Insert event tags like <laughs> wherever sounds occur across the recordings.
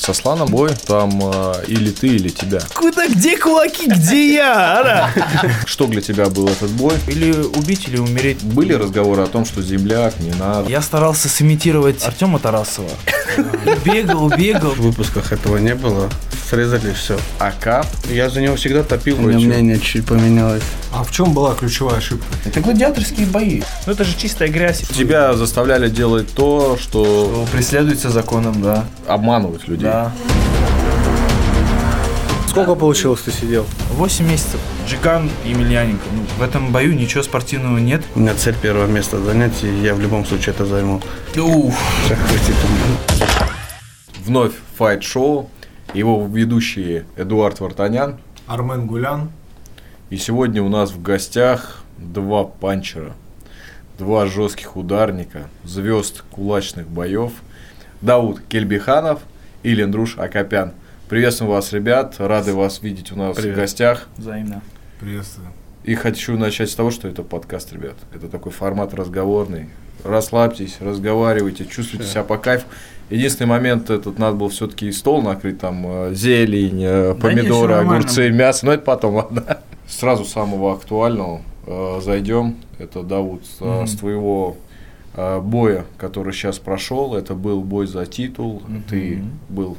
со Сланом бой, там э, или ты, или тебя. Куда, где кулаки, где я, ара? Что для тебя был этот бой? Или убить, или умереть. Были разговоры о том, что земляк, не надо? Я старался сымитировать Артема Тарасова. Бегал, бегал. В выпусках этого не было. Срезали все. А кап? Я за него всегда топил. У меня мнение чуть поменялось. А в чем была ключевая ошибка? Это гладиаторские бои. Ну это же чистая грязь. Тебя заставляли делать то, что Преследуется законом, да. обманывать людей. Да. Сколько получилось ты сидел? 8 месяцев. Джиган и Емельяненко. Ну, в этом бою ничего спортивного нет. У меня цель первое место занять, и я в любом случае это займу. Уф. Хватит. Вновь файт-шоу. Его ведущие Эдуард Вартанян. Армен Гулян. И сегодня у нас в гостях два панчера. Два жестких ударника, звезд кулачных боев. Дауд Кельбиханов и Лендруш Акопян. Приветствуем вас, ребят. Рады вас видеть у нас Привет. в гостях. Взаимно. Приветствую. И хочу начать с того, что это подкаст, ребят. Это такой формат разговорный. Расслабьтесь, разговаривайте, чувствуйте себя по кайфу. Единственный момент, этот надо было все-таки стол накрыть, там э, зелень, э, Да помидоры, не, всё нормально. огурцы, мясо, но это потом, ладно. Сразу самого актуального э, зайдем. Это, э, Мгм. с твоего э, боя, который сейчас прошел. Это был бой за титул. Ты Мгм. был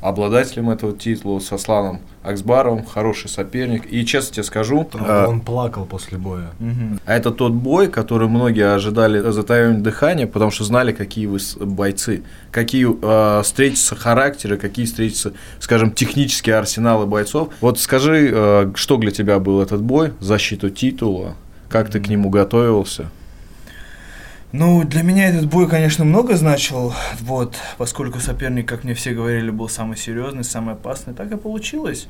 обладателем этого титула со Сланом Аксбаровым, хороший соперник. И честно тебе скажу, Там э, Он плакал после боя. Мгм. а это тот бой, который многие ожидали затаивания дыхания, потому что знали, какие вы с- бойцы, какие э, встретятся характеры, какие встретятся, скажем, технические арсеналы бойцов. Вот скажи, э, что для тебя был этот бой, защиту титула, как ты к нему готовился? Ну, для меня этот бой, конечно, много значил, вот, поскольку соперник, как мне все говорили, был самый серьезный, самый опасный, так и получилось.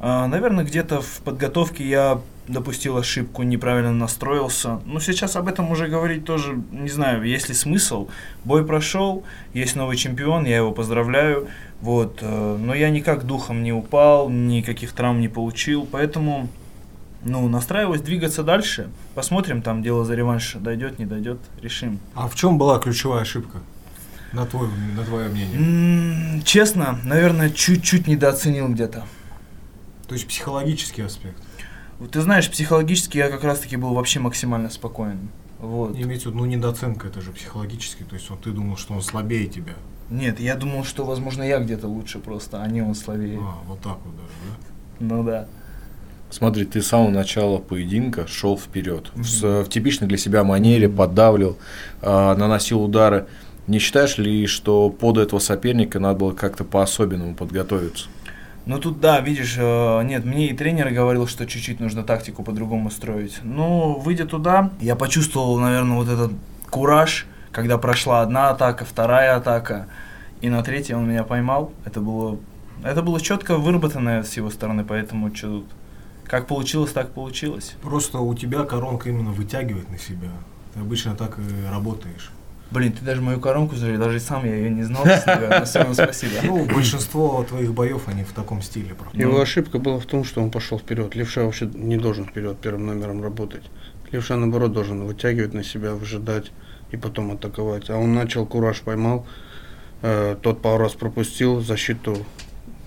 А, наверное, где-то в подготовке я допустил ошибку, неправильно настроился. Но сейчас об этом уже говорить тоже, не знаю, есть ли смысл. Бой прошел, есть новый чемпион, я его поздравляю, вот, э, но я никак духом не упал, никаких травм не получил, поэтому ну, настраиваюсь двигаться дальше. Посмотрим, там дело за реванш дойдет, не дойдет, решим. А в чем была ключевая ошибка? На, твой, на твое мнение. Честно, наверное, чуть-чуть недооценил где-то. То есть психологический аспект. Ты знаешь, психологически я как раз-таки был вообще максимально спокоен. Вот. Имеется в виду, ну недооценка, это же психологически. То есть вот ты думал, что он слабее тебя. Нет, я думал, что, возможно, я где-то лучше просто, а не он слабее. А, вот так вот даже, да? Ну да. Смотри, ты с самого начала поединка шел вперед. В, с- в типичной для себя манере поддавливал, э, наносил удары. Не считаешь ли, что под этого соперника надо было как-то по-особенному подготовиться? Ну тут да, видишь, э, нет, мне и тренер говорил, что чуть-чуть нужно тактику по-другому строить. Но выйдя туда, я почувствовал, наверное, вот этот кураж, когда прошла одна атака, вторая атака, и на третьей он меня поймал. Это было, это было четко выработанное с его стороны, поэтому что тут, как получилось, так получилось. Просто у тебя коронка именно вытягивает на себя. Ты обычно так и работаешь. Блин, ты даже мою коронку знаешь, даже сам я ее не знал, но всё равно спасибо. Ну, большинство твоих боев, они в таком стиле проходят. Его ошибка была в том, что он пошел вперед. Левша вообще не должен вперед первым номером работать. Левша, наоборот, должен вытягивать на себя, выжидать и потом атаковать. А он начал, кураж поймал, э, тот пару раз пропустил, защиту,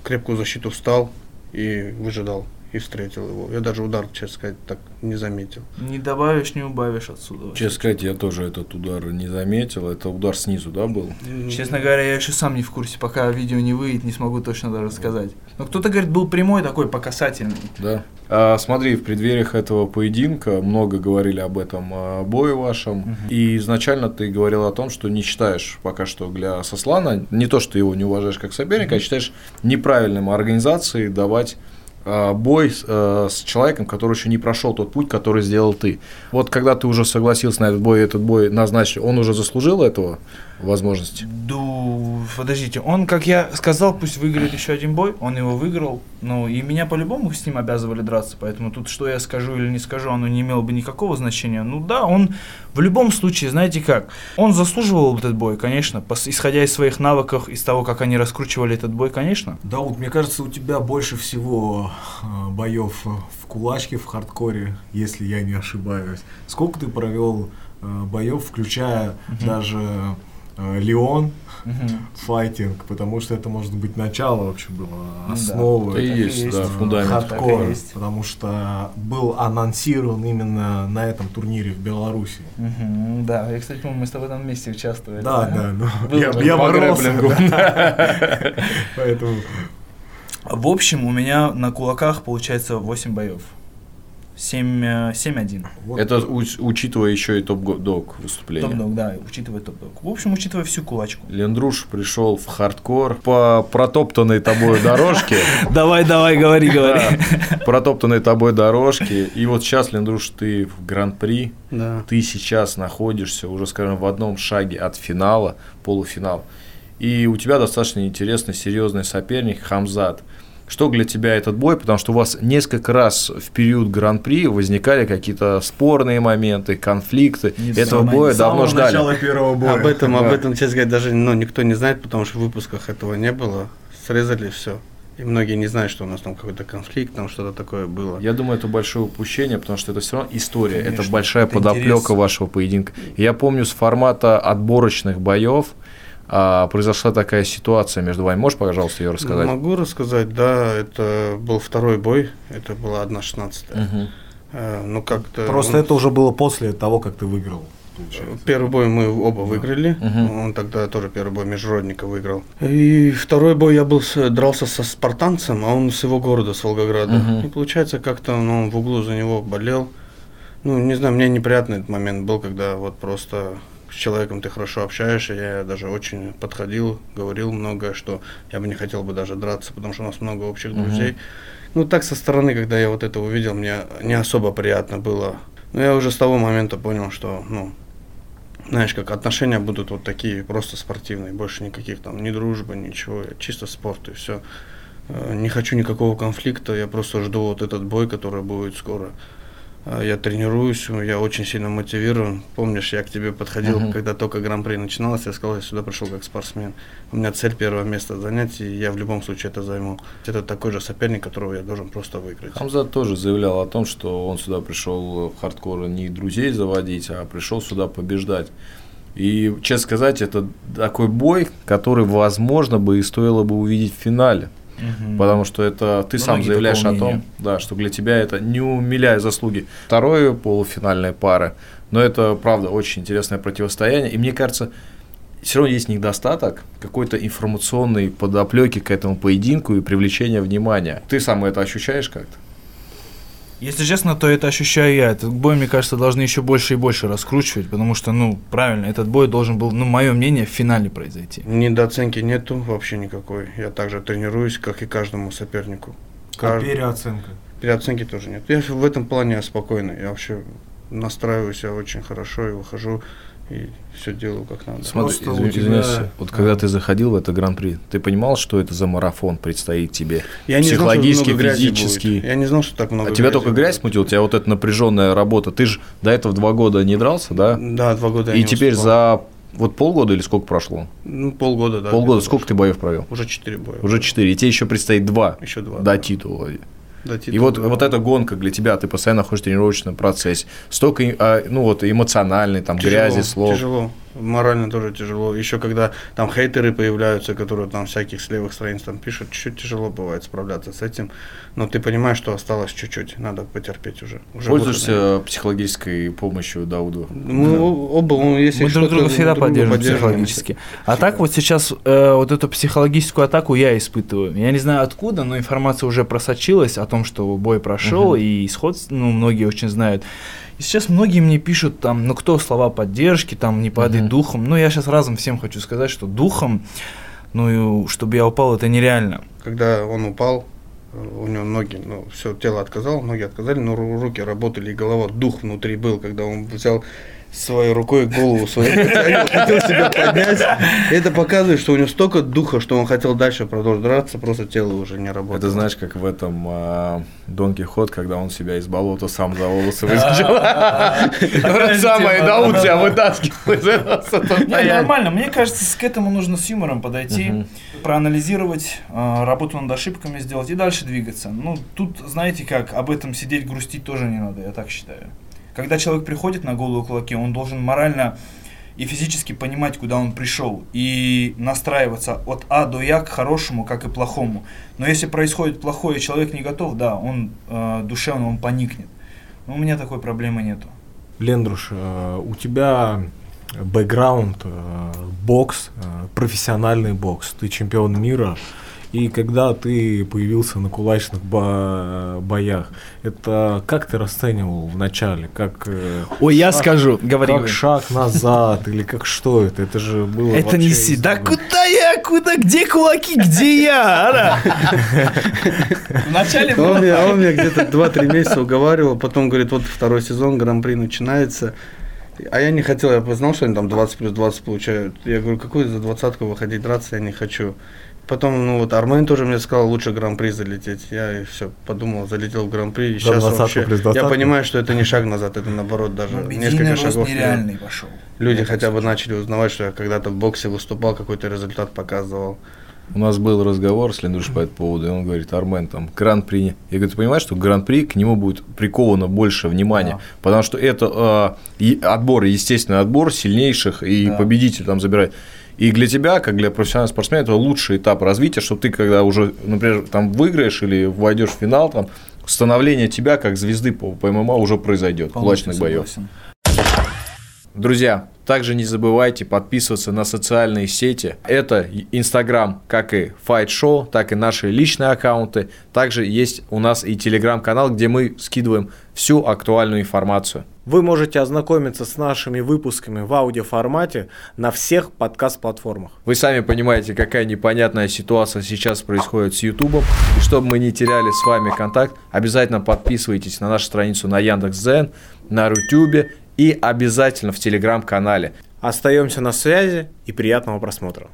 крепкую защиту встал и выжидал. И встретил его. Я даже удар, честно сказать, так не заметил. Не добавишь, не убавишь отсюда. Честно сказать, я тоже этот удар не заметил. Это удар снизу, да, был? Честно говоря, я еще сам не в курсе, пока видео не выйдет, не смогу точно даже сказать. Но кто-то говорит, был прямой такой, по касательной. Да. А, смотри, в преддвериях этого поединка много говорили об этом а, бое вашем. И изначально ты говорил о том, что не считаешь пока что для Сослана, не то, что его не уважаешь как соперника, а считаешь неправильным организацией давать бой с, а, с человеком, который еще не прошел тот путь, который сделал ты. Вот когда ты уже согласился на этот бой, этот бой назначил, он уже заслужил этого возможности? Ду, подождите, он, как я сказал, пусть выиграет еще один бой, он его выиграл, ну и меня по-любому с ним обязывали драться, поэтому тут что я скажу или не скажу, оно не имело бы никакого значения. Ну да, он в любом случае, знаете как, он заслуживал этот бой, конечно, пос- исходя из своих навыков, из того, как они раскручивали этот бой, конечно. Да, вот мне кажется, у тебя больше всего э, боев в кулачке, в хардкоре, если я не ошибаюсь. Сколько ты провел э, боев, включая даже э, Леон Мгм. файтинг, потому что это может быть начало вообще было, да. основа. Это и так и есть, да, э, фундамент. есть. потому что был анонсирован именно на этом турнире в Беларуси. Мгм, Да, я, кстати, помню, мы с тобой там вместе участвовали. Да, да, ну, Было я, я боролся, да. <laughs> Поэтому В общем, у меня на кулаках получается 8 боев. 7, э, 7-1. вот Это уч- учитывая еще и топ-дог выступление. Топ-дог, да, учитывая топ-дог. В общем, учитывая всю кулачку. Лендруш пришел в хардкор по протоптанной тобой дорожке. <laughs> Давай, давай, говори, говори. <laughs> Протоптанной тобой дорожке. И вот сейчас, Лендруш, ты в гран-при. Ты сейчас находишься уже, скажем, в одном шаге от финала, полуфинала. И у тебя достаточно интересный, серьезный соперник Хамзат. Что для тебя этот бой? Потому что у вас несколько раз в период гран-при возникали какие-то спорные моменты, конфликты. Не Этого самое- боя давно самого ждали. начала первого боя. Об этом, об Да. этом, честно говоря, даже ну, никто не знает, потому что в выпусках этого не было. Срезали все. И многие не знают, что у нас там какой-то конфликт, там что-то такое было. Я думаю, это большое упущение, потому что это все равно история, это Конечно, большая это подоплека интерес. вашего поединка. Я помню с формата отборочных боев а, произошла такая ситуация между вами. Можешь, пожалуйста, ее рассказать? Могу рассказать, да, это был второй бой, это была 1.16. Мгм. Э, ну как-то... Просто он- это уже было после того, как ты выиграл. получается. Первый бой мы оба выиграли. Мгм. Он тогда тоже первый бой международника выиграл. И второй бой я был с- дрался со спартанцем, а он с его города, с Волгограда. Мгм. И получается, как-то ну, он в углу за него болел. Ну, не знаю, мне неприятный этот момент был, когда вот просто с человеком ты хорошо общаешься. Я даже очень подходил, говорил многое, что я бы не хотел бы даже драться, потому что у нас много общих Мгм. друзей. Ну, так со стороны, когда я вот это увидел, мне не особо приятно было. Но я уже с того момента понял, что, ну, знаешь, как отношения будут вот такие, просто спортивные, больше никаких там, ни дружбы, ничего, чисто спорт и все. Не хочу никакого конфликта, я просто жду вот этот бой, который будет скоро. А, Я тренируюсь, я очень сильно мотивирован. Помнишь, я к тебе подходил, Мгм. когда только гран-при начиналось, я сказал, я сюда пришел как спортсмен. У меня цель первое место занять, и я в любом случае это займу. Это такой же соперник, которого я должен просто выиграть. Хамзат тоже заявлял о том, что он сюда пришел в хардкор не друзей заводить, а пришел сюда побеждать. И, честно сказать, это такой бой, который, возможно, бы и стоило бы увидеть в финале. Мгм. Потому что это ты сам Многие заявляешь о том, да, что для тебя это не умиляя заслуги второй полуфинальной пары. Но это, правда, очень интересное противостояние. И мне кажется, все равно есть недостаток какой-то информационной подоплеки к этому поединку и привлечения внимания. Ты сам это ощущаешь как-то? Если честно, то это ощущаю я. Этот бой, мне кажется, должны еще больше и больше раскручивать, потому что, ну, правильно, этот бой должен был, ну, мое мнение, в финале произойти. Недооценки нету вообще никакой. Я также тренируюсь, как и каждому сопернику. А Кажд- переоценка. Переоценки тоже нет. Я в этом плане я спокойный. Я вообще настраиваюсь я очень хорошо и выхожу и все делаю как надо. Смотри, Просто извини- тебя- извиняюсь, вот А. когда ты заходил в это гран-при, ты понимал, что это за марафон предстоит тебе? Я не знал, Психологически, физически. будет. Я не знал, что так много А тебя только грязь будет. смутила, у тебя вот эта напряженная работа. Ты же до этого два года не дрался, да? Да, два года я И не теперь успевал. за вот полгода или сколько прошло? Ну, полгода, да. полгода. Сколько ты боев провел? Уже четыре боя. Уже четыре. И тебе еще предстоит два Еще два. до да. титула. И вот, да. вот эта гонка для тебя, ты постоянно находишься в тренировочном процессе. Столько, а, ну вот, эмоциональный, там, Тяжело, грязи, слов. Тяжело. Морально тоже тяжело. Еще когда там хейтеры появляются, которые там всяких с левых страниц там пишут, чуть тяжело бывает справляться с этим. Но ты понимаешь, что осталось чуть-чуть, надо потерпеть уже. уже Пользуешься психологической помощью Дауда? выход. Мы о- оба, ну, если Мы друг друга всегда друг поддерживаем поддерживаем. психологически. А так вот сейчас э, вот эту психологическую атаку я испытываю. Я не знаю откуда, но информация уже просочилась о том, что бой прошел, Мгм. и исход, ну, многие очень знают. И сейчас многие мне пишут там, ну, кто слова поддержки, там, не падай Мгм. духом. Ну, я сейчас разом всем хочу сказать, что духом, ну, и чтобы я упал, это нереально. Когда он упал, у него ноги, ну, все, тело отказало, ноги отказали, но ру- руки работали, и голова, дух внутри был, когда он взял своей рукой голову свою, хотел себя поднять. Это показывает, что у него столько духа, что он хотел дальше продолжить драться, просто тело уже не работает. Это знаешь, как в этом а, Дон Кихот, когда он себя из болота сам за волосы <laughs> же самое, Дауд тебя вытаскивал из этого состояния. нормально. Мне кажется, к этому нужно с юмором подойти, проанализировать, э, работу над ошибками сделать и дальше двигаться. Ну, тут, знаете как, об этом сидеть, грустить тоже не надо, я так считаю. Когда человек приходит на голые кулаки, он должен морально и физически понимать, куда он пришел, и настраиваться от А до Я к хорошему, как и плохому. Но если происходит плохое, и человек не готов, да, он э, душевно он поникнет. Но у меня такой проблемы нету. Лендруш, э, у тебя бэкграунд, э, бокс, э, профессиональный бокс, ты чемпион мира, и когда ты появился на кулачных бо- боях, это как ты расценивал в начале? Как, э, Ой, я шаг- скажу, говори. как вы. шаг назад или как что это? Это же было Это не си. Да куда я? Куда? Где кулаки? Где я? <laughs> Вначале Он было меня, так. он меня где-то 2-3 месяца уговаривал, потом говорит, вот второй сезон, Гран-при начинается. А я не хотел, я знал, что они там 20 плюс 20 получают. Я говорю, какую за двадцатку выходить драться, я не хочу. Потом, ну вот, Армен тоже мне сказал, лучше Гран-при залететь. Я все подумал, залетел в Гран-при. И сейчас 20 вообще, плюс я 20? понимаю, что это не шаг назад, это наоборот даже Ну, медийный несколько шагов. вперед. нереальный пошел. Люди хотя бы начали узнавать, что я когда-то в боксе выступал, какой-то результат показывал. У нас был разговор с Лендруш по этому поводу, и он говорит, Армен, там, гран-при. Я говорю, ты понимаешь, что гран-при, к нему будет приковано больше внимания, Да. потому что это э, и отбор, естественный отбор сильнейших, и Да. победитель там забирает. И для тебя, как для профессионального спортсмена, это лучший этап развития, что ты, когда уже, например, там выиграешь или войдешь в финал, там, становление тебя как звезды по, по ММА уже произойдет, Полностью кулачных боев. Друзья, также не забывайте подписываться на социальные сети. Это Инстаграм, как и Fight Show, так и наши личные аккаунты. Также есть у нас и Телеграм-канал, где мы скидываем всю актуальную информацию. Вы можете ознакомиться с нашими выпусками в аудиоформате на всех подкаст-платформах. Вы сами понимаете, какая непонятная ситуация сейчас происходит с Ютубом. И чтобы мы не теряли с вами контакт, обязательно подписывайтесь на нашу страницу на Яндекс.Зен, на Рутюбе и обязательно в Телеграм-канале. Остаемся на связи и приятного просмотра.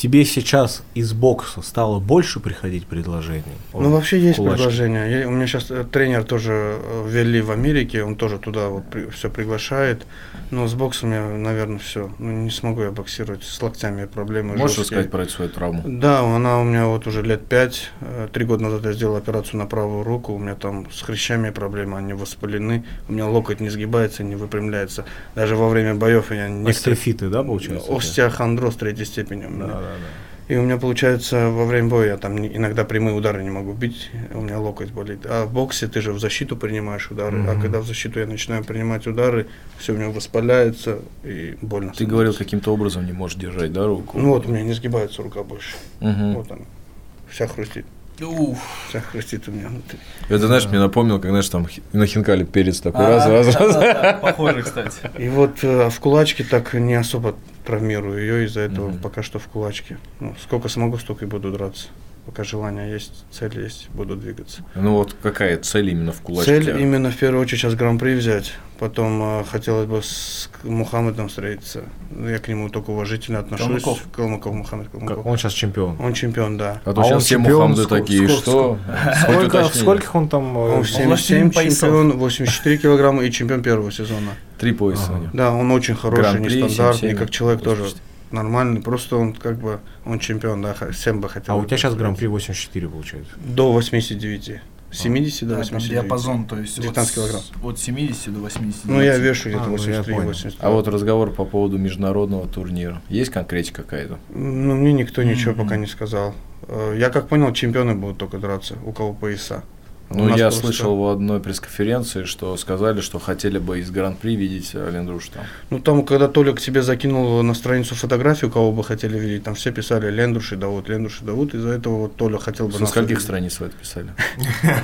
Тебе сейчас из бокса стало больше приходить предложений? Ну, вообще есть Кулачки. предложения. Я- у меня сейчас тренер тоже э, ввели в Америке, он тоже туда вот все приглашает. Но с боксом я, наверное, все. Ну, не смогу я боксировать. С локтями проблемы. Можешь жесткие. рассказать про эту свою травму? Да, она у меня вот уже лет пять. Э, Три года назад я сделал операцию на правую руку. У меня там с хрящами проблемы, они воспалены. У меня локоть не сгибается, не выпрямляется. Даже во время боев я не... Остеофиты, да, получается? Остеохондроз третьей степени у меня. Да, да, да. И у меня получается во время боя я там иногда прямые удары не могу бить, у меня локоть болит. А в боксе ты же в защиту принимаешь удары, а Мгм. когда в защиту я начинаю принимать удары, все у меня воспаляется и больно. Ты становится. говорил, каким-то образом не можешь держать, да, руку? Ну вот у меня не сгибается рука больше. Мгм. Вот она. Вся хрустит. Уф. Вся хрустит у меня внутри. Это, знаешь, мне напомнил, как, знаешь, там на хинкале перец такой, А, раз, раз, раз. да-да-да, Похоже, кстати. И вот э, в кулачке так не особо травмирую ее, из-за этого пока что в кулачке. Ну, сколько смогу, столько и буду драться. Пока желание есть, цель есть, буду двигаться. Ну вот какая цель именно в кулачке? Цель именно в первую очередь сейчас гран-при взять. Потом э, хотелось бы с Мухаммедом встретиться. Я к нему только уважительно отношусь. Калмыков. Калмыков Мухаммед Как Калмыков. он сейчас чемпион. Он чемпион, да. А то А сейчас все сколько- такие, сколько- что? Сколько, скольких он там? э, Он в 77 властелин поясов. чемпион, 84 килограмма и чемпион первого сезона. Три пояса у него. Да, он очень хороший, нестандартный, 77, как человек тоже 80. Нормальный. Просто он как бы, он чемпион, да, всем бы хотел. А у тебя сейчас гран-при 84 получается. До 89. С 70 до Да, там 89. диапазон, то есть 19 от, килограмм. от 70 до 80. Ну, я вешу где-то А, ну, я 83 понял. 83 А вот разговор по поводу международного турнира. Есть конкретика какая-то? Ну, мне никто ничего Мгм. пока не сказал. Э, Я как понял, чемпионы будут только драться, у кого пояса. Ну, я просто- слышал в одной пресс-конференции, что сказали, что хотели бы из Гран-при видеть э, Лендруш там. Ну, там, когда Толя к тебе закинул на страницу фотографию, кого бы хотели видеть, там все писали Лендруш и Давуд, Лендруш и Давуд. Из-за этого вот Толя хотел бы нас скольких страниц вы это писали?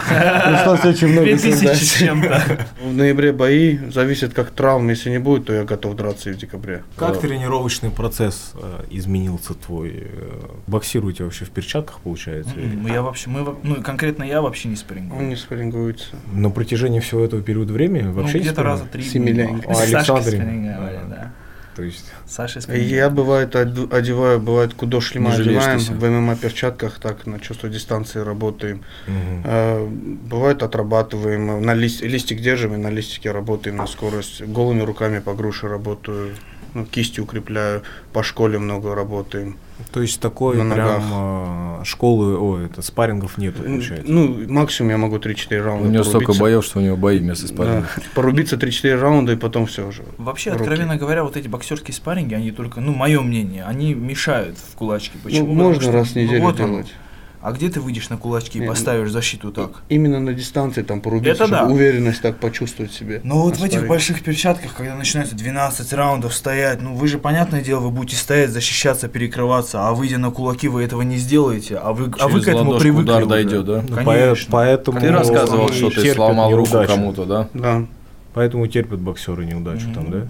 Пришлось очень много 2000 создать. с чем-то. В ноябре бои, зависит как травм, если не будет, то я готов драться и в декабре. Как Да. тренировочный процесс э, изменился твой? Э, Боксируете вообще в перчатках, получается? Я вообще, мы, ну, конкретно я вообще не спарингую. Он не спаррингуется. На протяжении всего этого периода времени Ну, вообще не где-то раза три. Семиляник. было. А, да. То есть Саша Я бывает од- одеваю, бывает кудо шлема одеваем, в ММА перчатках так на чувство дистанции работаем. мгм. Э, Бывает отрабатываем, на лист, листик держим и на листике работаем на скорость. Голыми руками по груше работаю, ну, кисти укрепляю, по школе много работаем. То есть такой На прям ногах. э, школы, ой, это спаррингов нету, получается. Ну, максимум я могу 3-4 У раунда него столько порубиться. боев, что у него бои вместо Да, спарринга. <laughs> порубиться 3-4 раунда, и потом все уже. Вообще, Руки. откровенно говоря, вот эти боксерские спарринги, они только, ну, мое мнение, они мешают в кулачке. Почему? Ну, можно раз в ну, неделю вот делать. А где ты выйдешь на кулачки и поставишь защиту так? Именно на дистанции там порубиться, Это да. чтобы уверенность так почувствовать себе. Ну вот в этих больших перчатках, когда начинается 12 раундов стоять, ну вы же, понятное дело, вы будете стоять, защищаться, перекрываться, а выйдя на кулаки, вы этого не сделаете, а вы, а вы Через к этому привыкли удар уже. дойдет, да? Ну, Конечно. поэтому Ты рассказывал, что ты сломал руку кому-то, да? Да. Поэтому терпят боксеры неудачу там, Мгм. да?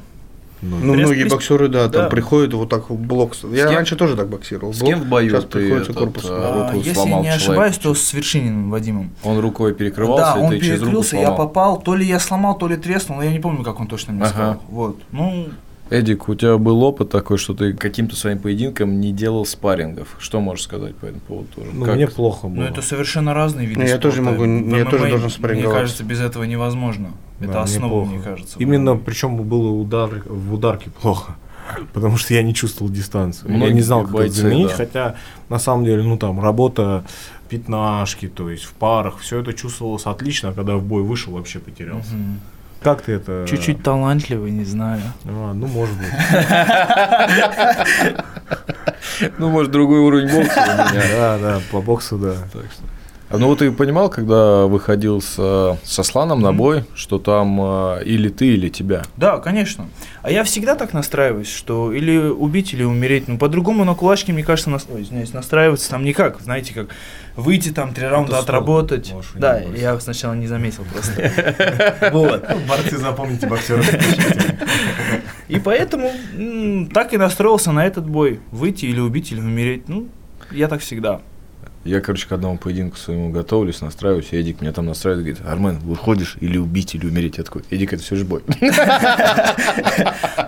Ну, Ну, Пресс- многие пресс- боксеры, да, там да. приходят вот так в блок. Я кем- раньше тоже так боксировал. С кем в бою сейчас ты приходится этот, корпусом. а, руку Если я сломал не человек? ошибаюсь, то с Вершининым Вадимом. Он рукой перекрывался, да, и он ты через руку перекрылся, я попал, то ли я сломал, то ли треснул, но я не помню, как он точно мне Ага. сказал. Вот. Ну, Эдик, у тебя был опыт такой, что ты каким-то своим поединком не делал спаррингов. Что можешь сказать по этому поводу тоже? ну, Как- мне плохо было. ну это совершенно разные виды Ну, я тоже спорта. могу, я тоже должен Мне спарринговаться. кажется, без этого невозможно. Да, Это мне основа, плохо. мне кажется. Именно, причем было удар, в ударке плохо. <laughs> Потому что я не чувствовал дистанцию. я Многие не знал, как это бойцы, заменить, да. хотя на самом деле, ну там, работа пятнашки, то есть в парах, все это чувствовалось отлично, а когда в бой вышел, вообще потерялся. Мгм. Как ты это... Чуть-чуть талантливый, не знаю. А, ну, может быть. <laughs> Ну, может, другой уровень бокса у меня. Да, да, по боксу, да. Так что- ну вот ты понимал, когда выходил с, со Сланом на бой, что там а, или ты, или тебя? Да, конечно. А я всегда так настраиваюсь, что или убить, или умереть. Ну, по-другому на кулачке, мне кажется, нас... Ой, извиняюсь, настраиваться там никак. Знаете, как выйти там, три раунда сложно, отработать. можешь Да, я сначала не заметил <laughs> просто. Вот. Борцы, запомните, боксеры. <laughs> И поэтому так и настроился на этот бой. Выйти или убить, или умереть. Ну, я так всегда. Я, короче, к одному поединку своему готовлюсь, настраиваюсь, и Эдик меня там настраивает, говорит, Армен, выходишь или убить, или умереть. Я такой, Эдик, это все же бой.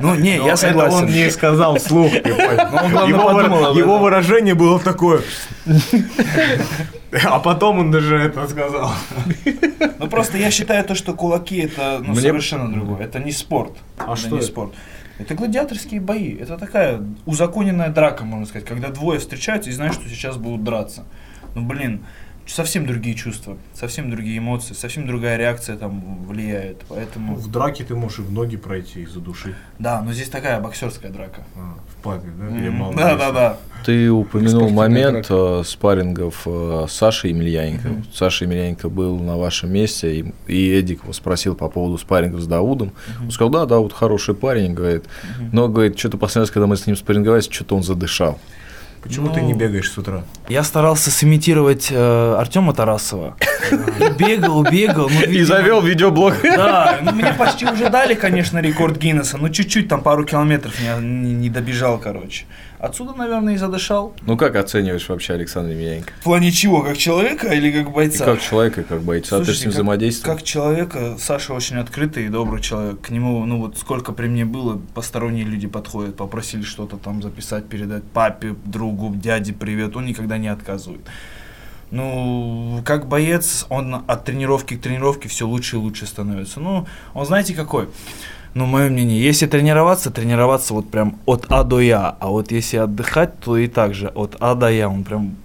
Ну, не, я согласен. он не сказал вслух. его, выражение было такое. А потом он даже это сказал. Ну, просто я считаю то, что кулаки это ну, совершенно другое. Это не спорт. А это что не спорт. Это гладиаторские бои. Это такая узаконенная драка, можно сказать, когда двое встречаются и знают, что сейчас будут драться. Ну, блин, совсем другие чувства, совсем другие эмоции, совсем другая реакция там влияет. Поэтому, В драке ты можешь и в ноги пройти, и задушить. да, но здесь такая боксерская драка. А, в папе, да? Мало Да, да, да. Ты упомянул момент э, спаррингов э, с Сашей Емельяненко. Саша Емельяненко был на вашем месте, и, и Эдик его спросил по поводу спаррингов с Даудом. Он сказал, да, Дауд хороший парень, говорит. Но, говорит, что-то последний раз, когда мы с ним спарринговались, что-то он задышал. Почему Ну, ты не бегаешь с утра? Я старался сымитировать э, Артема Тарасова. Бегал, бегал. ну, видимо, видеоблог. Да, ну мне почти уже дали, конечно, рекорд Гиннесса, но чуть-чуть там пару километров не добежал, короче. Отсюда, наверное, и задышал. Ну, как оцениваешь вообще Александра Емельяненко? В плане чего, как человека или как И бойца? как человека, и как бойца, ты с Слушайте, ним как- взаимодействовал? Как человека, Саша очень открытый и добрый человек. К нему, ну вот сколько при мне было, посторонние люди подходят, попросили что-то там записать, передать папе, другу, дяде привет, он никогда не отказывает. Ну, как боец, он от тренировки к тренировке все лучше и лучше становится. Ну, он знаете какой? Ну, мое мнение, если тренироваться, тренироваться вот прям от А до Я, а вот если отдыхать, то и так же от А до Я, он прям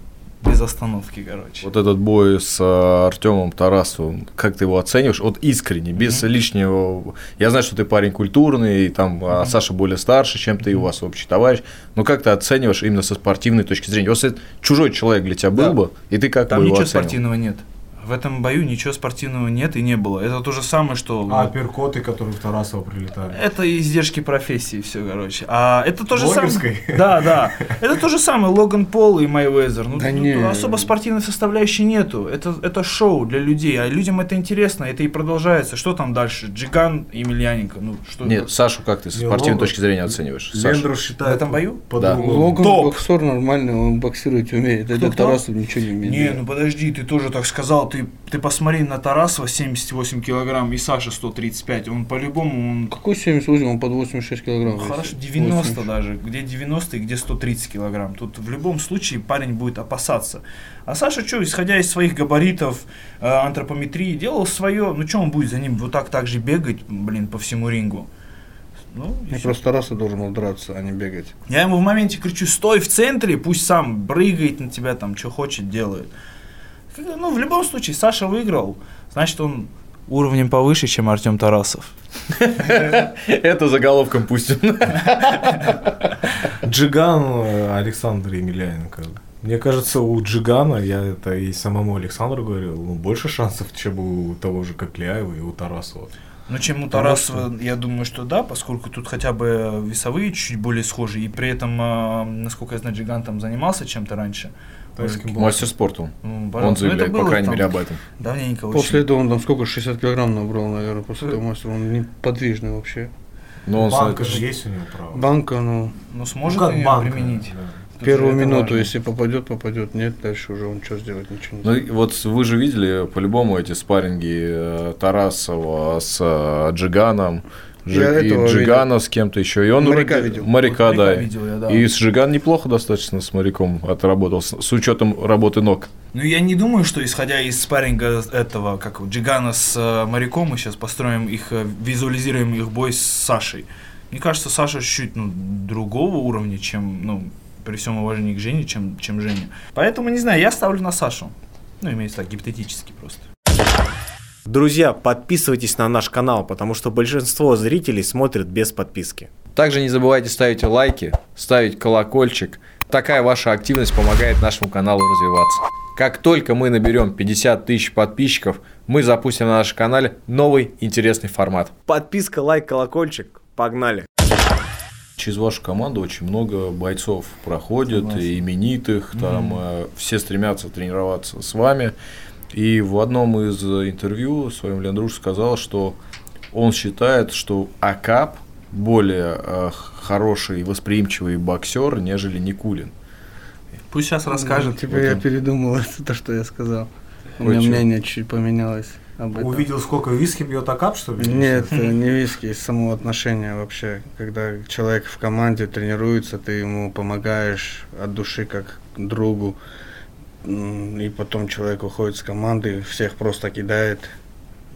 без остановки, короче. Вот этот бой с э, Артемом Тарасовым, как ты его оцениваешь? Вот искренне, без лишнего. Я знаю, что ты парень культурный, и там а Саша более старше, чем ты, и у вас общий товарищ. Но как ты оцениваешь именно со спортивной точки зрения? Вот если чужой человек для тебя был Да. бы, и ты как Там бы его ничего оценивал? спортивного нет. В этом бою ничего спортивного нет и не было. Это то же самое, что... А перкоты, которые в Тарасово прилетали. Это издержки профессии, все, короче. А это то же самое. <laughs> Да, да. Это то же самое Логан Пол и Майвезер. Ну, Да тут не. особо спортивной составляющей нету. Это, это шоу для людей. А людям это интересно, это и продолжается. Что там дальше? Джиган и Емельяненко. Ну, что Нет, Сашу как ты с спортивной Логан- точки зрения оцениваешь? Лендрус считает В этом бою? по-другому. Логан Топ. боксер нормальный, он боксировать умеет. Кто, Это кто? Тарасов ничего не умеет. Не, ну подожди, ты тоже так сказал. Ты, ты посмотри на Тарасова 78 килограмм и Саша 135. Он по-любому, он Какой 78, он под 86 килограмм. Ну. Хорошо, 90 80. даже. Где 90 и где 130 килограмм. Тут в любом случае парень будет опасаться. А Саша что, исходя из своих габаритов, э, антропометрии, делал свое. Ну что он будет за ним вот так так же бегать, блин, по всему рингу? Ну, всё. просто Тараса должен был драться, а не бегать. Я ему в моменте кричу, стой в центре, пусть сам прыгает на тебя, там, что хочет, делает. Ну, в любом случае, Саша выиграл, значит, он уровнем повыше, чем Артем Тарасов. <laughs> Это заголовком пустим. Джиган Александр Емельяненко. Мне кажется, у Джигана, я это и самому Александру говорил, ну, больше шансов, чем у того же Кокляева и у Тарасова. Ну, чем у Тарасова, я думаю, что да, поскольку тут хотя бы весовые чуть более схожи, и при этом, а, насколько я знаю, Джиган там занимался чем-то раньше. Мастер спорта. он. Ну, Он пожалуйста. Ну, заявляет, по крайней там мере, об этом. Давненько После этого он там сколько, 60 килограмм набрал, наверное, после этого мастера. Он неподвижный вообще. Но он Банка же есть у него право. Банка, ну, Ну, сможет Ну, как её банка, применить. да. Первую минуту, важно. если попадет, попадет. Нет, дальше уже он что сделать, ничего не Ну и вот вы же видели по-любому эти спарринги э, Тарасова с э, Джиганом, Джи- Я и этого Джигана с кем-то еще. И он Моряка вроде- видел. Моряка, Вот да. моряка видел я, да. И с Джиган неплохо достаточно с моряком отработал, с, с учетом работы ног. Ну, я не думаю, что исходя из спарринга этого, как Джигана с э, моряком, мы сейчас построим их, э, визуализируем их бой с Сашей. Мне кажется, Саша чуть-чуть ну, другого уровня, чем, ну, при всем уважении к Жене, чем, чем Женя. Поэтому, не знаю, я ставлю на Сашу. Ну, имеется так, гипотетически просто. Друзья, подписывайтесь на наш канал, потому что большинство зрителей смотрят без подписки. Также не забывайте ставить лайки, ставить колокольчик. Такая ваша активность помогает нашему каналу развиваться. Как только мы наберем 50 тысяч подписчиков, мы запустим на нашем канале новый интересный формат. Подписка, лайк, колокольчик. Погнали. Через вашу команду очень много бойцов проходит, Согласен. и именитых, там э, все стремятся тренироваться с вами. И в одном из э, интервью своем Лендруш сказал, что он считает, что Акап более э, хороший и восприимчивый боксер, нежели Никулин. Пусть сейчас расскажет. Теперь я передумал это, то, что я сказал. У меня мнение чуть поменялось об этом. Увидел, сколько виски бьет Акап, что ли? Нет, не виски, из самого отношения вообще. Когда человек в команде тренируется, ты ему помогаешь от души как другу, и потом человек уходит с команды, всех просто кидает,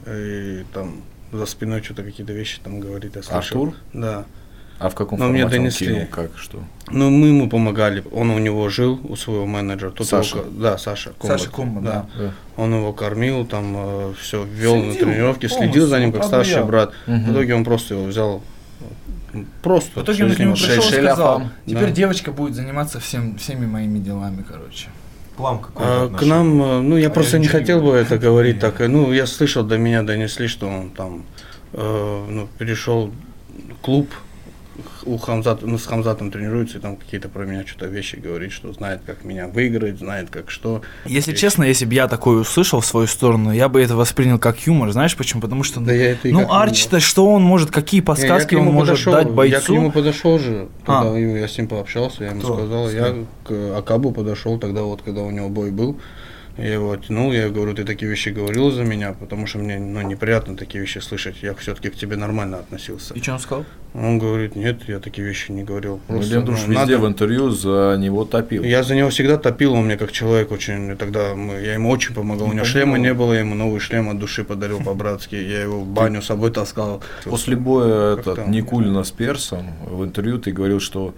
и там за спиной что-то какие-то вещи там говорит, я слышал. Артур? Да. А в каком Но мне формате он донесли. кинул, как, что? Ну, мы ему помогали. Он у него жил, у своего менеджера. Тот Саша? его да, Саша. Комбат. Саша Комбат, да. Он его кормил, там все вел на тренировки, следил за ним как старший брат. Мгм. В итоге он просто его взял. Просто. В итоге он к нему пришел и сказал, теперь Да. девочка будет заниматься всем, всеми моими делами, короче. К вам какое А, к нам, э, ну я А просто я не хотел бы это говорить так. Ну, я слышал, до меня донесли, что он там э, ну, перешел клуб у Хамзата, ну, с Хамзатом тренируется, и там какие-то про меня что-то вещи говорит, что знает, как меня выиграть, знает, как что. Если Вещи. честно, если бы я такое услышал в свою сторону, я бы это воспринял как юмор. Знаешь почему? Потому что, Да я это ну, Арчи-то, что он может, какие Не, я подсказки к он нему может подошел, дать Я к бойцу? нему подошел же, А. когда я с ним пообщался, я ему Кто? сказал, я к Акабу подошел тогда вот, когда у него бой был. Я его оттянул, я говорю, ты такие вещи говорил за меня, потому что мне ну, неприятно такие вещи слышать. Я все-таки к тебе нормально относился. И что он сказал? Он говорит, нет, я такие вещи не говорил. Ну, Просто, Лендруш ну, везде надо- в интервью за него топил. Я за него всегда топил, он мне как человек очень, тогда мы, я ему очень помогал. У него шлема не было, я ему новый шлем от души подарил по-братски. Я его в баню с собой таскал. После боя этот? Никулина с Персом в интервью ты говорил, что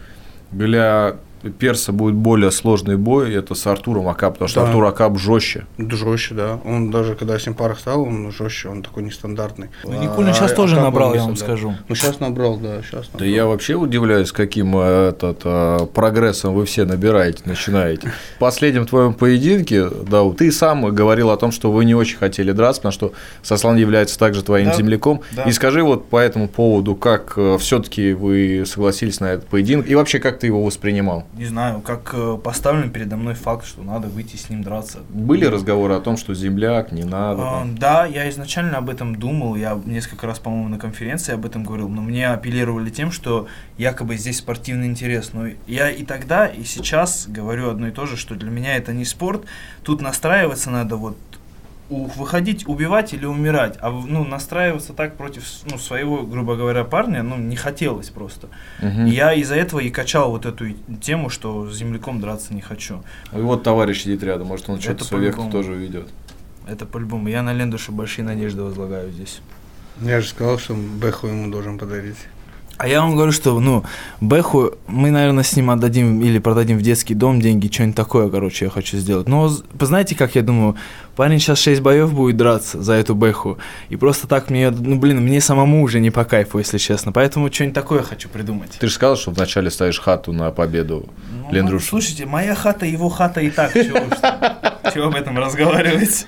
для Перса будет более сложный бой, это с Артуром Акап, потому что Да. Артур Акап жестче. Жестче, да. Он даже когда с ним парах стал, он жестче, он такой нестандартный. Ну, Никулин сейчас А тоже Акап набрал, я вам нестандартный. скажу. Ну, сейчас набрал, да, сейчас набрал. Да я вообще удивляюсь, каким э, этот, э, прогрессом вы все набираете, начинаете. В последнем твоем поединке, да, ты сам говорил о том, что вы не очень хотели драться, потому что Сослан является также твоим Да, земляком. да. И скажи вот по этому поводу, как все-таки вы согласились на этот поединок, и вообще как ты его воспринимал? Не знаю, как э, поставлен передо мной факт, что надо выйти с ним драться. Были разговоры о том, что земляк, не надо? А? Да, я изначально об этом думал, я несколько раз, по-моему, на конференции об этом говорил, но мне апеллировали тем, что якобы здесь спортивный интерес. Но я и тогда, и сейчас говорю одно и то же, что для меня это не спорт, тут настраиваться надо вот выходить, убивать или умирать, а ну, настраиваться так против ну, своего, грубо говоря, парня, ну, не хотелось просто. И Я из-за этого и качал вот эту тему, что с земляком драться не хочу. И вот товарищ сидит рядом, может он что-то свою по-любому. тоже уведет. Это по-любому. Я на Лендуше большие надежды возлагаю здесь. Я же сказал, что Бэху ему должен подарить. А я вам говорю, что, ну, Бэху мы, наверное, с ним отдадим или продадим в детский дом деньги, что-нибудь такое, короче, я хочу сделать. Но, знаете, как я думаю, парень сейчас 6 боев будет драться за эту Бэху, и просто так мне, ну, блин, мне самому уже не по кайфу, если честно, поэтому что-нибудь такое хочу придумать. Ты же сказал, что вначале ставишь хату на победу Ну, Лендрушу. Слушайте, моя хата, его хата и так, чего об этом разговаривать?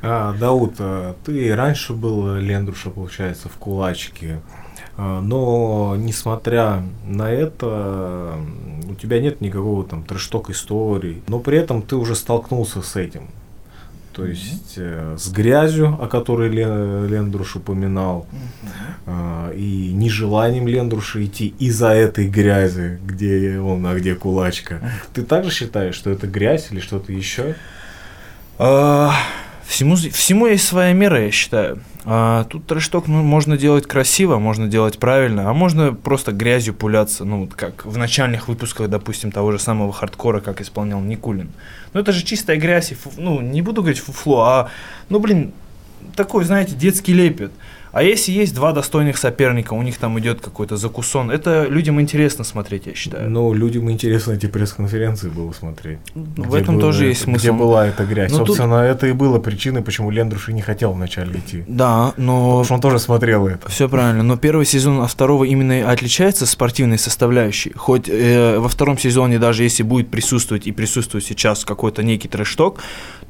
А, Дауд, а, ты раньше был Лендруша, получается, в кулачке. А, Но, несмотря на это, у тебя нет никакого там трэшток истории. Но при этом ты уже столкнулся с этим. То есть э, с грязью, о которой Ле- Лендруш упоминал, а, и нежеланием Лендруша идти из-за этой грязи, где он, а где кулачка. Ты также считаешь, что это грязь или что-то еще? Всему, всему есть своя мера, я считаю. А, тут трэшток ну, можно делать красиво, можно делать правильно, а можно просто грязью пуляться, ну, вот как в начальных выпусках, допустим, того же самого хардкора, как исполнял Никулин. Ну, это же чистая грязь, и фу- ну, не буду говорить фуфло, а, ну, блин, такой, знаете, детский лепет. А если есть два достойных соперника, у них там идет какой-то закусон, это людям интересно смотреть, я считаю. Ну, людям интересно эти пресс-конференции было смотреть. Ну, в этом было тоже есть смысл. Где была эта грязь. Ну, тут- Собственно, это и было причиной, почему Лендруш и не хотел вначале идти. Да, но Потому что он тоже смотрел это. Все правильно, но первый сезон от второго именно и отличается спортивной составляющей. Хоть э, во втором сезоне, даже если будет присутствовать и присутствует сейчас какой-то некий трэш-ток,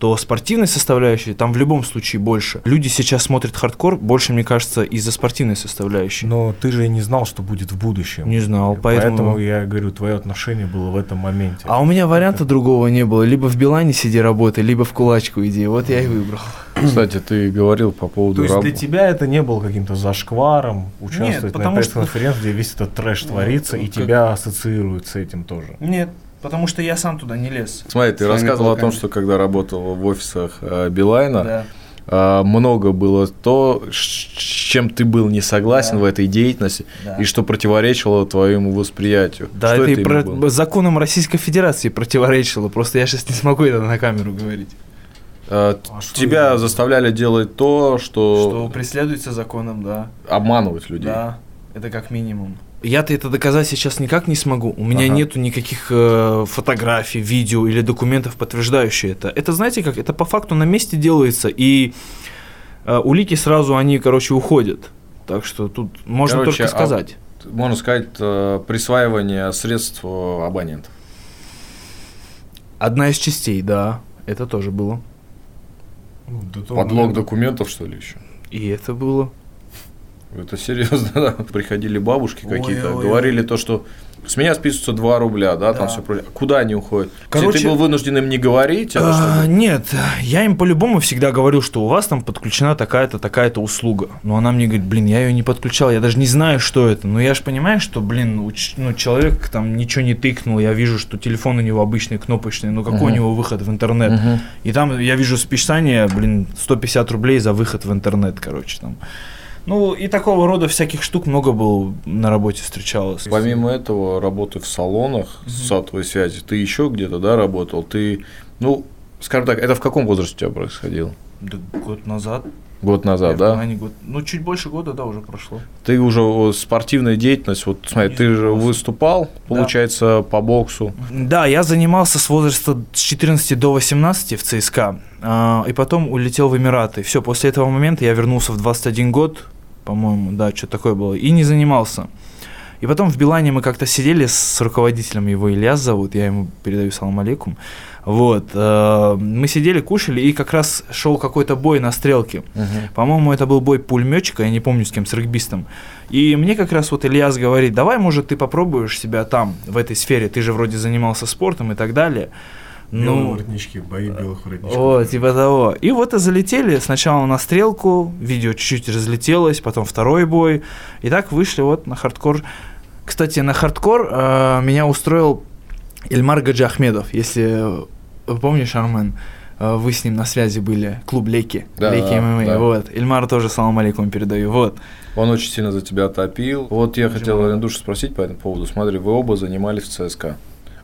то спортивной составляющей там в любом случае больше. Люди сейчас смотрят хардкор больше, мне кажется, из-за спортивной составляющей. Но ты же и не знал, что будет в будущем. Не знал, Поэтому, поэтому... я говорю, твое отношение было в этом моменте. А у меня варианта другого не было. Либо в Билайне сиди работай, либо в кулачку иди. Вот я и выбрал. Кстати, ты говорил по поводу То есть раб- для тебя это не было каким-то зашкваром участвовать на потому что- пресс-конференции, где весь этот трэш творится, и как- тебя ассоциируют с этим тоже. Нет, потому что я сам туда не лез. Смотри, ты рассказывал о том, кулаками. что когда работал в офисах э, Билайна, Да. а, много было то, с чем ты был не согласен Да. в этой деятельности, Да. и что противоречило твоему восприятию. Да, что это, и именно про- было? законам Российской Федерации противоречило. Просто я сейчас не смогу это на камеру говорить. А, А тебя заставляли делать то, Что что, преследуется законом, да. обманывать людей. Да, это как минимум. Я-то это доказать сейчас никак не смогу. У меня Ага. нету никаких э, фотографий, видео или документов, подтверждающих это. Это, знаете как, это по факту на месте делается, и э, улики сразу, они, короче, уходят. Так что тут можно Короче, только а- сказать. Можно сказать, э, присваивание средств э, абонентов. Одна из частей, да, это тоже было. Ну, до Подлог момента- документов, что ли, еще? И это было. Это серьезно, <laughs> да. Приходили бабушки Ой, какие-то, ой, говорили то, что с меня списываются 2 рубля, да, там Да. все прочее. Куда они уходят? Короче- ты был вынужден им не говорить, А, чтобы- нет, я им по-любому всегда говорил, что у вас там подключена такая-то, такая-то услуга. Но она мне говорит, блин, я ее не подключал, я даже не знаю, что это. Но я же понимаю, что, блин, у ч- ну, человек там ничего не тыкнул, я вижу, что телефон у него обычный, кнопочный, но какой Мгм. у него выход в интернет? Мгм. И там я вижу списание, блин, 150 рублей за выход в интернет, короче, там. Ну, и такого рода всяких штук много было на работе встречалось. Помимо этого, работы в салонах сотовой связи, ты еще где-то, да, работал? Ты, ну, скажем так, это в каком возрасте у тебя происходило? Да, год назад. Год назад, я в да? Билайне год- Ну, чуть больше года, да, уже прошло. Ты уже вот спортивная деятельность, вот смотри, Не ты же выступал, получается, по боксу. Да, я занимался с возраста с 14 до 18 в ЦСКА, а, и потом улетел в Эмираты. Все, после этого момента я вернулся в 21 год, по-моему, да, что такое было, и не занимался. И потом в Билайне мы как-то сидели с руководителем, его Ильяс зовут, я ему передаю салам алейкум. Вот, э, мы сидели, кушали, и как раз шел какой-то бой на стрелке. По-моему, это был бой пулеметчика, я не помню с кем, с регбистом. И мне как раз вот Ильяс говорит, давай, может, ты попробуешь себя там, в этой сфере, ты же вроде занимался спортом и так далее. Белые Ну, воротнички, бои белых воротничков. вот, типа того. И вот и залетели сначала на стрелку, видео чуть-чуть разлетелось, потом второй бой. И так вышли вот на хардкор. Кстати, на хардкор э, меня устроил Ильмар Гаджи Ахмедов, если э, помнишь, Армен, э, вы с ним на связи были, клуб Леки, Да, Леки ММА, да. вот. Ильмар тоже салам алейкум передаю, вот. Он очень сильно за тебя топил. Вот я хотел Лендруша спросить по этому поводу. Смотри, вы оба занимались в ЦСКА.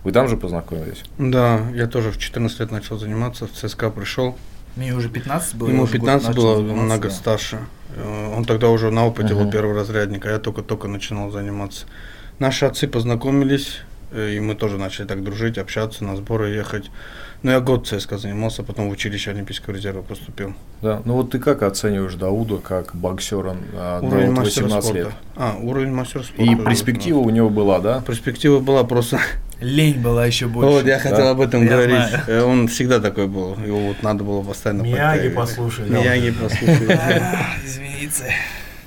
Вы там же познакомились? Да, я тоже в 14 лет начал заниматься, в ЦСКА пришел. Мне уже 15 было. Ему уже год 15 начал было, заниматься, много да. старше. Э, Он тогда уже на опыте был первый разрядник, а я только-только начинал заниматься. Наши отцы познакомились, э, и мы тоже начали так дружить, общаться, на сборы ехать. Ну, я год ЦСКА занимался, потом в училище Олимпийского резерва поступил. Да. Ну вот ты как оцениваешь Дауда как боксера на Уровень вот мастера 18 спорта. лет? А, уровень мастера спорта. И да, перспектива у него была, да? да. Перспектива была просто... Лень была еще больше. Вот, я хотел об этом Я говорить. знаю. Э, Он всегда такой был. Его вот надо было постоянно Мияги послушай. Мияги послушай. А, <laughs> Извините.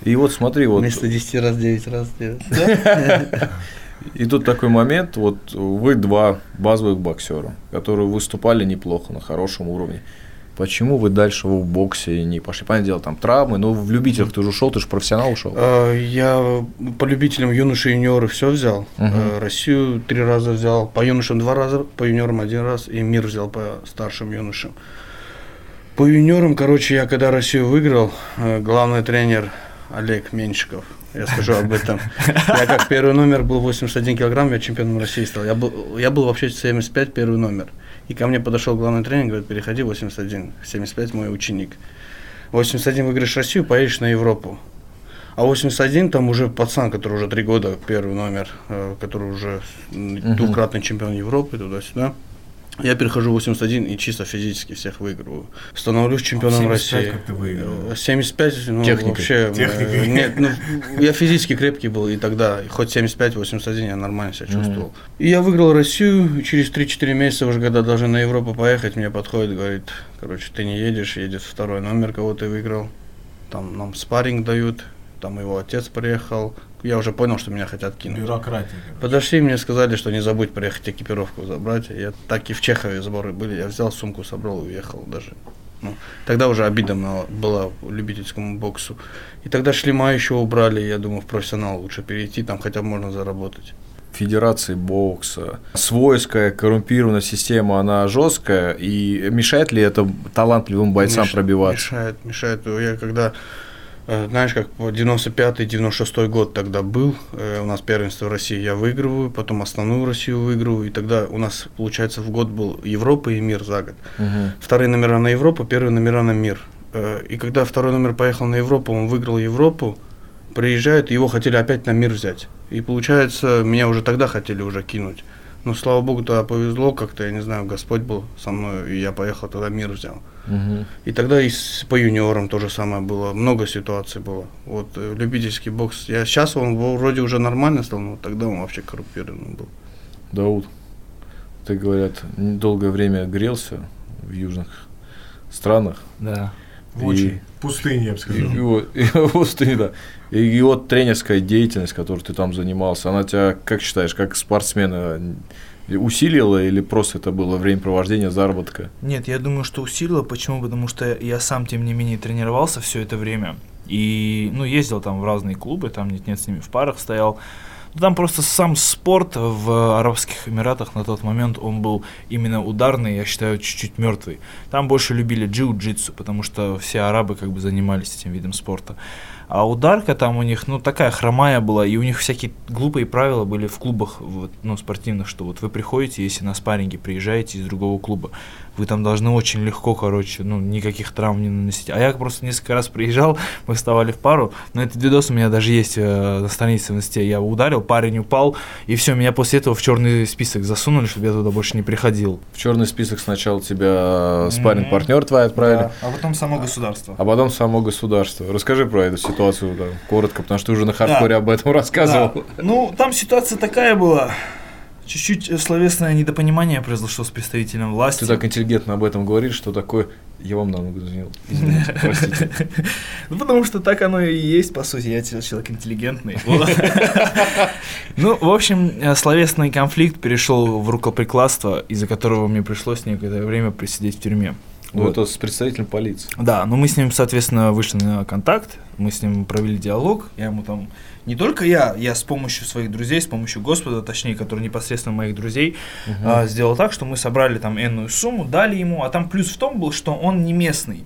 И вот смотри, вот Вместо 10 раз 9 раз делать. <laughs> И тут такой момент, вот вы два базовых боксера, которые выступали неплохо, на хорошем уровне. Почему вы дальше в боксе не пошли? Понятное дело, там травмы, но в любителях ты же ушел, ты же профессионал ушел. Э, Я по любителям юноши и юниоры все взял. Э, Россию три раза взял, по юношам два раза, по юниорам один раз, и мир взял по старшим юношам. По юниорам, короче, я когда Россию выиграл, э, главный тренер Олег Меньшиков, я скажу об этом. Я как первый номер был 81 килограмм, я чемпионом России стал. Я был, я был вообще 75 первый номер. И ко мне подошел главный тренер, говорит, переходи 81, 75 мой ученик. 81 выиграешь Россию, поедешь на Европу. А 81 там уже пацан, который уже три года первый номер, э, который уже двукратный чемпион Европы, туда-сюда. Я перехожу в 81 и чисто физически всех выигрываю. Становлюсь чемпионом 75 России. как ты выигрывал? Э, 75, ну, Техникой. вообще... э, Техникой. <laughs> Нет, ну, я физически крепкий был и тогда, и хоть 75-81 я нормально себя чувствовал. И я выиграл Россию, и через 3-4 месяца уже, когда должны на Европу поехать, мне подходит, говорит, короче, ты не едешь, едет второй номер, кого ты выиграл. Там нам спарринг дают, там его отец приехал. Я уже понял, что меня хотят кинуть. Бюрократия. короче. Подошли, мне сказали, что не забудь приехать экипировку забрать. Я так и в Чехове сборы были. Я взял сумку, собрал и уехал даже. Ну, тогда уже обидно было любительскому боксу. И тогда шлема еще убрали. Я думаю, в профессионал лучше перейти, там хотя бы можно заработать. Федерации бокса, свойская, коррумпированная система, она жесткая, и мешает ли это талантливым бойцам Меш- пробиваться? Мешает, мешает. Я когда, знаешь, как 95-96 год тогда был, э, у нас первенство в России я выигрываю, потом основную Россию выигрываю, и тогда у нас, получается, в год был Европа и мир за год. Мгм. Вторые номера на Европу, первые номера на мир. Э, И когда второй номер поехал на Европу, он выиграл Европу, приезжает, его хотели опять на мир взять. И получается, меня уже тогда хотели уже кинуть. Но слава богу, тогда повезло как-то, я не знаю, Господь был со мной, и я поехал, тогда мир взял. Мгм. И тогда и с- по юниорам то же самое было, много ситуаций было. Вот э, любительский бокс, я сейчас он вроде уже нормально стал, но тогда он вообще коррумпированный был. Дауд, ты, говорят, долгое время грелся в южных странах. Да. В И- очень пустыне, я бы И, сказал. и вот, <laughs> и вот ты, да. И, и вот тренерская деятельность, которой ты там занимался, она тебя, как считаешь, как спортсмена усилила или просто это было времяпровождение, заработка? Нет, я думаю, что усилило. Почему? Потому что я сам, тем не менее, тренировался все это время. И, ну, ездил там в разные клубы, там нет-нет с ними в парах стоял. Ну, Там просто сам спорт в Арабских Эмиратах на тот момент, он был именно ударный, я считаю, чуть-чуть мертвый. Там больше любили джиу-джитсу, потому что все арабы как бы занимались этим видом спорта. А ударка там у них, ну, такая хромая была, и у них всякие глупые правила были в клубах, вот, ну, спортивных, что вот вы приходите, если на спарринге приезжаете из другого клуба, вы там должны очень легко, короче, ну, никаких травм не наносить. А я просто несколько раз приезжал, <laughs> мы вставали в пару, но этот видос у меня даже есть э, на странице в инсте, я ударил, парень упал, и все, меня после этого в черный список засунули, чтобы я туда больше не приходил. В черный список сначала тебя спаринг партнер твой отправили, а потом само государство. а потом само государство. Расскажи про эту ситуацию да, коротко, потому что ты уже на хардкоре об этом рассказывал. Да. Ну, там ситуация такая была. Чуть-чуть словесное недопонимание произошло с представителем власти. Ты так интеллигентно об этом говоришь, что такое... Я вам на ногу звонил. Извините, <laughs> простите. Ну, потому что так оно и есть, по сути, я человек интеллигентный. <laughs> Ну, в общем, э, словесный конфликт перешел в рукоприкладство, из-за которого мне пришлось некоторое время присидеть в тюрьме. Ну, Вот. это с представителем полиции. Да, но мы с ним, соответственно, вышли на контакт, мы с ним провели диалог, я ему там, не только я, я с помощью своих друзей, с помощью Господа, точнее, который непосредственно моих друзей, а, сделал так, что мы собрали там энную сумму, дали ему, а там плюс в том был, что он не местный.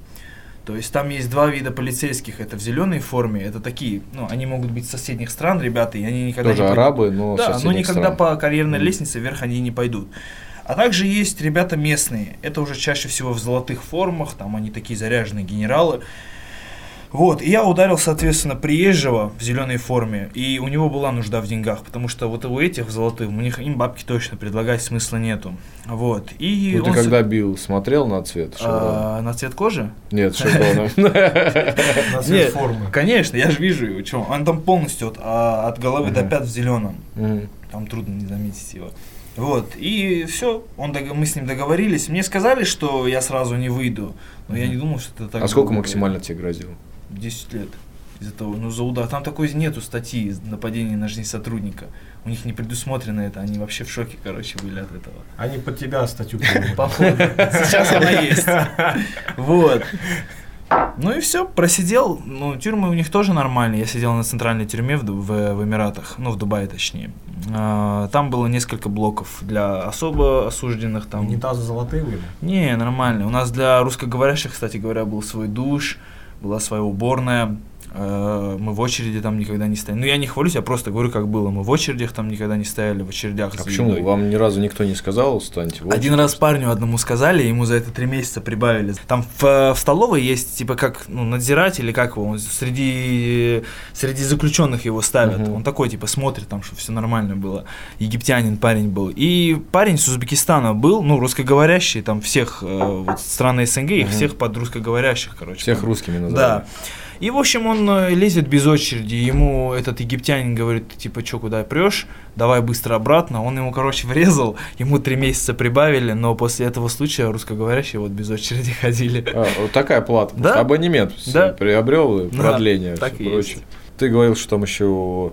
То есть там есть два вида полицейских, это в зеленой форме, это такие, ну, они могут быть с соседних стран, ребята, и они никогда Тоже не пойдут- арабы, но да, но никогда стран. по карьерной лестнице вверх они не пойдут. А также есть ребята местные. Это уже чаще всего в золотых формах, там они такие заряженные генералы. Вот, и я ударил, соответственно, приезжего в зеленой форме, и у него была нужда в деньгах, потому что вот у этих золотых, у них им бабки точно предлагать смысла нету. Вот, и Ну, ты он с- когда бил, смотрел на цвет а, на цвет кожи? Нет, шевроном. <laughs> На цвет формы. Конечно, я же вижу его, чё, он там полностью от, а, головы до пят в зеленом. Там трудно не заметить его. Вот, и все, он дог- мы с ним договорились. Мне сказали, что я сразу не выйду, но я не думал, что это так А сколько максимально тебе грозило? 10 лет. Из-за того, ну за удар. Там такой нету статьи нападения на жизнь сотрудника. У них не предусмотрено это, они вообще в шоке, короче, были от этого. Они под тебя статью. <laughs> Походу. Сейчас она есть. <laughs> Вот. Ну и все, просидел. Ну, тюрьмы у них тоже нормальные. Я сидел на центральной тюрьме в, в, в Эмиратах, ну, в Дубае точнее. А, Там было несколько блоков для особо осужденных. Там... Унитазы золотые были? Не, нормально. У нас для русскоговорящих, кстати говоря, был свой душ, была своя уборная. Э, Мы в очереди там никогда не стояли. Ну, я не хвалюсь, я просто говорю, как было. Мы в очередях там никогда не стояли, в очередях. А почему? едой. Вам ни разу никто не сказал, станьте в Один очередь? раз парню одному сказали, ему за это три месяца прибавили. Там в, в столовой есть, типа, как ну, надзиратель или как его, он среди, среди заключенных его ставят. Мгм. Он такой, типа, смотрит там, чтобы все нормально было. Египтянин парень был. И парень с Узбекистана был, ну, русскоговорящий, там всех э, вот, страны СНГ, их Мгм. всех под русскоговорящих, короче. Всех там. русскими называли. Да. И, в общем, он э, лезет без очереди. Ему этот египтянин говорит, типа, что, куда прешь? Давай быстро обратно. Он ему, короче, <laughs> врезал. Ему три месяца прибавили, но после этого случая русскоговорящие вот без очереди <laughs> ходили. А, вот такая плата. Да. Абонемент Да. приобрел, и Да, продление, так и прочее. есть. Ты говорил, что там еще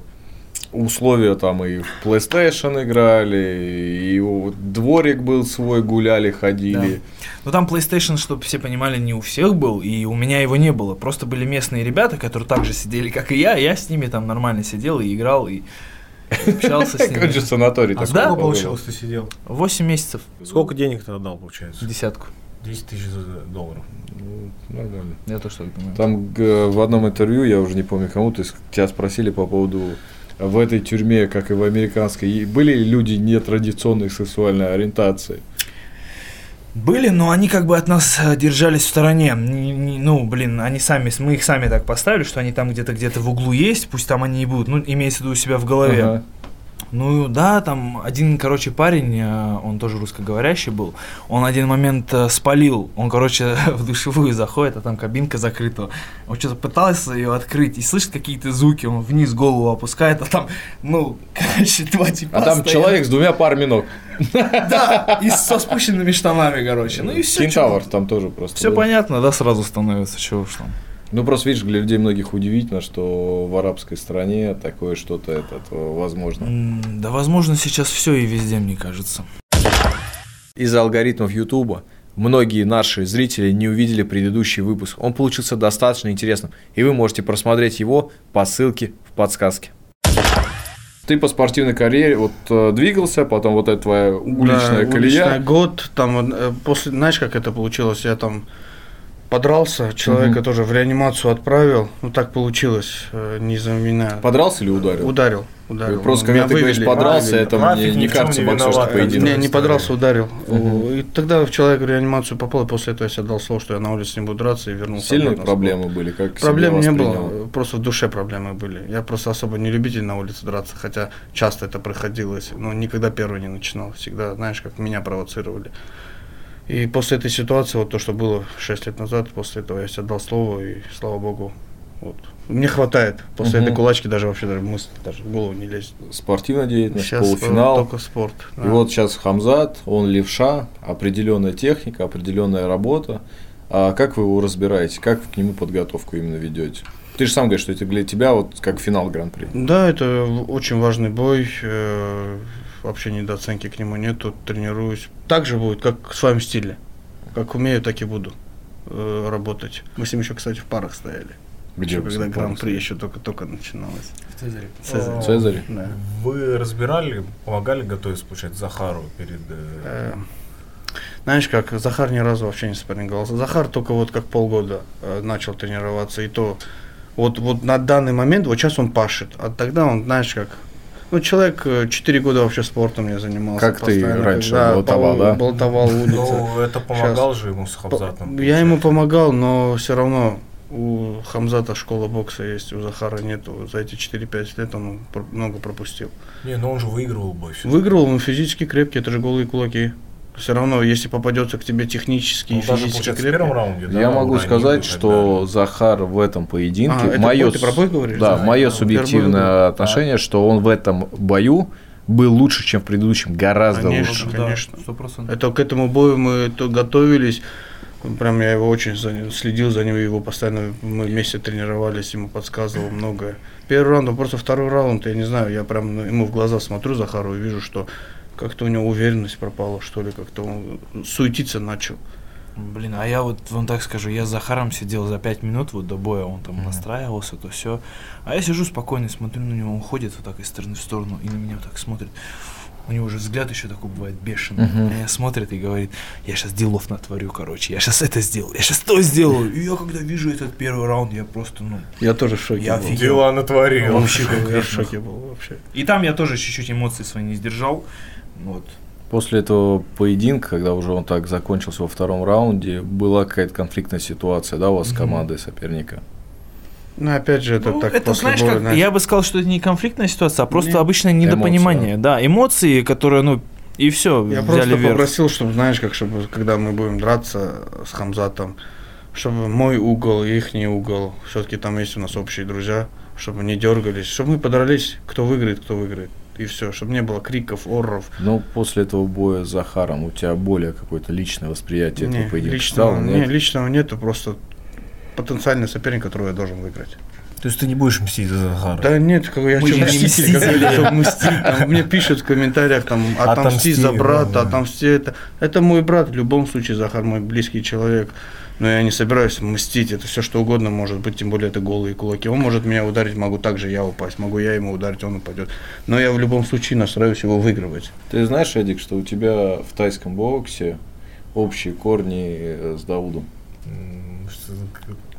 условия там и в PlayStation играли, и вот дворик был свой, гуляли, ходили. Но там PlayStation, чтобы все понимали, не у всех был, и у меня его не было. Просто были местные ребята, которые также сидели, как и я. Я с ними там нормально сидел и играл, и общался с же ними. санаторий А сколько получилось ты сидел? 8 месяцев, Сколько денег ты отдал, получается? десятку. 10 тысяч долларов. Ну, Нормально. Я тоже так думаю. Там г- в одном интервью, я уже не помню кому, то есть тебя спросили по поводу в этой тюрьме, как и в американской, были ли люди нетрадиционной сексуальной ориентации? Были, но они как бы от нас э, держались в стороне. Не- не- ну, блин, они сами, мы их сами так поставили, что они там где-то где-то в углу есть, пусть там они и будут. Ну, имеется в виду у себя в голове. Ага. Ну да, там один, короче, парень, э, он тоже русскоговорящий был, он один момент э, спалил, он, короче, <laughs> в душевую заходит, а там кабинка закрыта, он что-то пытался ее открыть и слышит какие-то звуки, он вниз голову опускает, а там, ну, <laughs> короче, два типа А там стоят. человек с двумя парами ног. Да, и со спущенными штанами, короче, ну и все. Кентавр там тоже просто. Все понятно, да, сразу становится, чего уж там. Ну, просто видишь, для людей многих удивительно, что в арабской стране такое что-то этот, э, возможно. Да, возможно, сейчас все и везде, мне кажется. Из-за алгоритмов Ютуба многие наши зрители не увидели предыдущий выпуск. Он получился достаточно интересным, и вы можете просмотреть его по ссылке в подсказке. Ты по спортивной карьере вот э, двигался, потом вот эта твоя уличная Да, колея. уличный год, там, э, после, знаешь, как это получилось, я там подрался, человека Мгм. тоже в реанимацию отправил, ну так получилось, э, не из-за меня. Подрался или ударил? Ударил, ударил. Просто Меня когда ты говоришь вывели. подрался, Вывели. это Трафик мне ни не кажется не боксерский поединок. Не, не подрался, ударил. Мгм. И тогда человек в реанимацию попал, и после этого я себе дал слово, что я на улице не буду драться и вернулся. Сильные проблемы были? Как Проблем не было, просто в душе проблемы были. Я просто особо не любитель на улице драться, хотя часто это проходилось, но никогда первый не начинал. Всегда, знаешь, как меня провоцировали. И после этой ситуации, вот то, что было 6 лет назад, после этого я себе дал слово, и слава богу, вот. Мне хватает. После Мгм. этой кулачки даже вообще даже мысль даже в голову не лезет. Спортивная деятельность, Сейчас э, полуфинал. только спорт. И да. вот сейчас Хамзат, он левша, определенная техника, определенная работа. А как вы его разбираете? Как к нему подготовку именно ведете? Ты же сам говоришь, что это для тебя вот как финал гран-при. Да, это очень важный бой. Вообще недооценки к нему нету. Тренируюсь. Так же будет, как в своем стиле. Как умею, так и буду э, работать. Мы с ним еще, кстати, в парах стояли. Где Еще когда гран-при еще только-только начиналось. Цезарь. Цезарь. О, Цезарь? Да. Вы разбирали, помогали готовиться, получается, Захару перед... э, Э, Знаешь как, Захар ни разу вообще не спарринговался. Захар только вот как полгода э, начал тренироваться, и то вот, вот на данный момент, вот сейчас он пашет, а тогда он, знаешь как, Ну, человек 4 года вообще спортом не занимался. Как ты раньше когда болтовал, да? Болтовал улицы. Ну, это помогал же ему с Хамзатом. Я ему помогал, но все равно у Хамзата школа бокса есть, у Захара нету. За эти 4-5 лет он много пропустил. Не, ну он же выигрывал бой. всё. Выиграл, он физически крепкий, это же голые кулаки. Все равно, если попадется к тебе технически Он и физически крепкий. первом раунде, да, Я могу сказать, что далее. Захар в этом поединке, А, это мое, бой, ты говоришь? да, Да, мое я субъективное бой отношение, что он в этом бою был лучше, чем в предыдущем, гораздо Конечно. лучше. конечно. Сто процентов. Это к этому бою мы то готовились. Прям я его очень за следил за ним, его постоянно мы вместе тренировались, ему подсказывал многое. Первый раунд, а просто второй раунд, я не знаю, я прям ну, ему в глаза смотрю Захару и вижу, что как-то у него уверенность пропала, что ли, как-то он суетиться начал. Блин, а я вот вам так скажу, я с Захаром сидел за пять минут вот до боя, он там настраивался, то все. А я сижу спокойно, смотрю на него, он ходит вот так из стороны в сторону и на меня вот так смотрит. У него же взгляд еще такой бывает бешеный. На меня смотрит и говорит, я сейчас делов натворю, короче, я сейчас это сделаю, я сейчас то сделаю. И я когда вижу этот первый раунд, я просто, ну... Я тоже в шоке Я был. офигел. Дела натворил. Вообще Я в шоке был вообще. И там я тоже чуть-чуть эмоции свои не сдержал. Вот. После этого поединка, когда уже он так закончился во втором раунде, была какая-то конфликтная ситуация, да, у вас с командой соперника? Ну, опять же, это Ну, так это, после знаешь, боя, как, знаешь, я бы сказал, что это не конфликтная ситуация, а просто Не. обычное недопонимание. Да, эмоции, которые, ну, и все, Я взяли просто вверх. попросил, чтобы, знаешь, как, чтобы, когда мы будем драться с Хамзатом, чтобы мой угол и их угол, все-таки там есть у нас общие друзья, чтобы не дергались, чтобы мы подрались, кто выиграет, кто выиграет. И все, чтобы не было криков, орров. Но после этого боя с Захаром у тебя более какое-то личное восприятие этого Не, поединка личного, стало? не, Нет? личного нету, просто потенциальный соперник, которого я должен выиграть. То есть ты не будешь мстить за Захара? Да нет, как я Мы что, не мститель, как я что, мстить, там, мне пишут в комментариях, там, отомсти <laughs> Отомсти, за брата, да, да. отомсти это. Это мой брат, в любом случае, Захар мой близкий человек. Но я не собираюсь мстить, это все что угодно может быть, тем более это голые кулаки. Он может меня ударить, могу также я упасть, могу я ему ударить, он упадет. Но я в любом случае настраиваюсь его выигрывать. Ты знаешь, Эдик, что у тебя в тайском боксе общие корни э, с Даудом?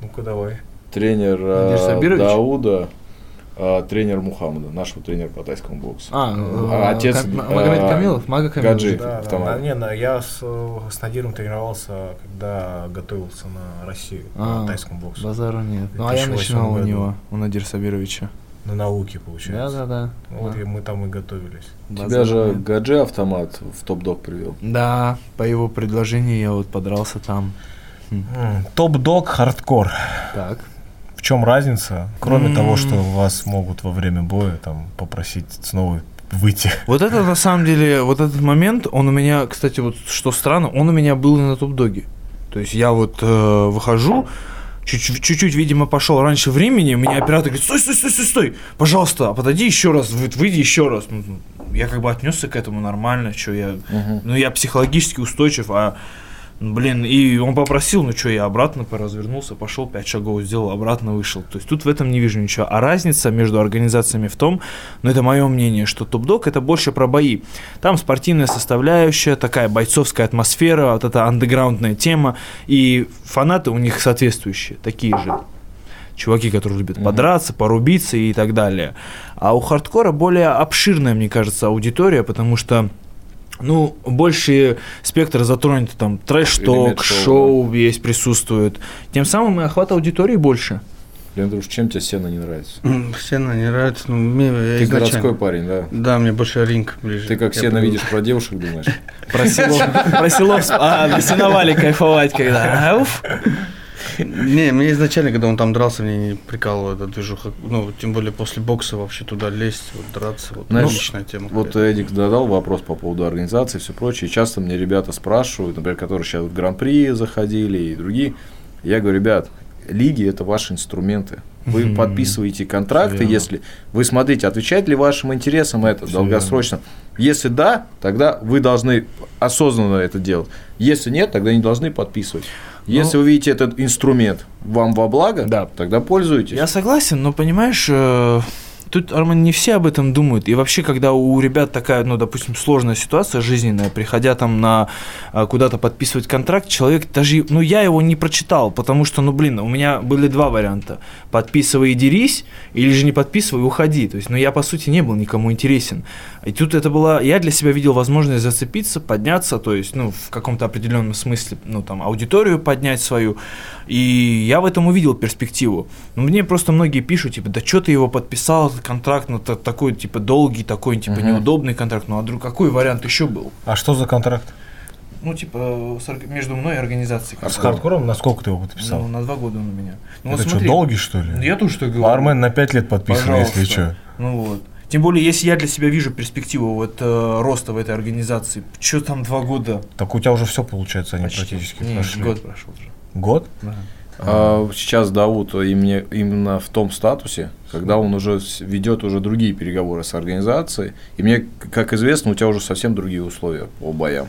Ну-ка давай. Тренер э? Дауда, а тренер Мухаммада, нашего тренера по тайскому боксу. А, А, э, отец, э, Магомед Камилов, Мага Камилов. Гаджи. Да, да, автомат. да, не, на- я с, э, с Надиром тренировался, когда готовился на Россию, А, на тайском боксе. Базара нет. Ну, а я 2008 начинал у году. него, у Надира Сабировича. На науке, Да, получается. да, да. Вот да. и мы там и готовились. Тебя Базара же нет. Гаджи автомат в Top Dog привел. Да, по его предложению я вот подрался там. Top Dog хардкор. Так. В чем разница? Кроме М. того, что вас могут во время боя там попросить снова выйти. Вот это на самом деле, вот этот момент, он у меня, кстати, вот что странно, он у меня был и на Top Dog е. То есть я вот э, выхожу, чуть- чуть-чуть, видимо, пошел раньше времени, меня оператор говорит, стой, стой, стой, стой, стой, пожалуйста, подойди еще раз, вы- выйди еще раз. Ну, я как бы отнесся к этому нормально, что я, ну, я психологически устойчив, а, блин, и он попросил, ну, что, я обратно развернулся, пошел, пять шагов сделал, обратно вышел. То есть тут в этом не вижу ничего. А разница между организациями в том, ну, это мое мнение, что топ-дог это больше про бои. Там спортивная составляющая, такая бойцовская атмосфера, вот эта андеграундная тема, и фанаты у них соответствующие, такие же чуваки, которые любят подраться, порубиться и так далее. А у хардкора более обширная, мне кажется, аудитория, потому что ну, больше спектр затронет, там, трэш-ток, шоу, шоу весь присутствует. Тем самым и охват аудитории больше. Лендруш, чем тебе сено не нравится? Сена не нравится, ну, мне я Ты изначально- городской парень, да? Да, мне больше ринг ближе. Ты как Я сено видишь про девушек, думаешь? Про село, про село, а, на сеновале кайфовать, когда, уф. Не, мне изначально, когда он там дрался, мне не прикалывало эта движуха. Ну, тем более после бокса вообще туда лезть, вот драться, вот Знаешь, личная тема. Вот какая-то. Эдик задал вопрос по поводу организации и все прочее. Часто мне ребята спрашивают, например, которые сейчас в Гран-при заходили и другие. Я говорю, ребят, лиги это ваши инструменты. Вы Мгм. подписываете контракты, Верно. если вы смотрите, отвечает ли вашим интересам это Всё долгосрочно. Если да, тогда вы должны осознанно это делать. Если нет, тогда не должны подписывать. Если вы видите этот инструмент вам во благо, Да. тогда пользуйтесь. Я согласен, но понимаешь, э, тут, Арман, не все об этом думают. И вообще, когда у ребят такая, ну, допустим, сложная ситуация жизненная, приходя там на а, куда-то подписывать контракт, человек даже, ну, я его не прочитал, потому что, ну, блин, у меня были два варианта. Подписывай и дерись, или же не подписывай и уходи. То есть, ну, я, по сути, не был никому интересен. И тут это была, я для себя видел возможность зацепиться, подняться, то есть, ну, в каком-то определенном смысле, ну, там, аудиторию поднять свою. И я в этом увидел перспективу. Но мне просто многие пишут, типа, да что ты его подписал, контракт, ну, та- такой, типа, долгий, такой, типа, Мгм. неудобный контракт. Ну, а друг, какой вариант еще был? А что за контракт? Ну, типа, между мной и организацией. А с хардкором на сколько ты его подписал? Ну, на два года он у меня. Ну, это вот что, смотри. долгий, что ли? Ну, Я тоже так говорю. Армен на 5 лет подписан, если Пожалуйста. что. Ну вот. Тем более, если я для себя вижу перспективу вот э, роста в этой организации, что там два года? Так у тебя уже все получается, они Почти. практически Не, прошли. год прошел уже. Год? Да. А сейчас Дауд именно, именно в том статусе, когда он уже ведет уже другие переговоры с организацией. И мне, как известно, у тебя уже совсем другие условия по боям.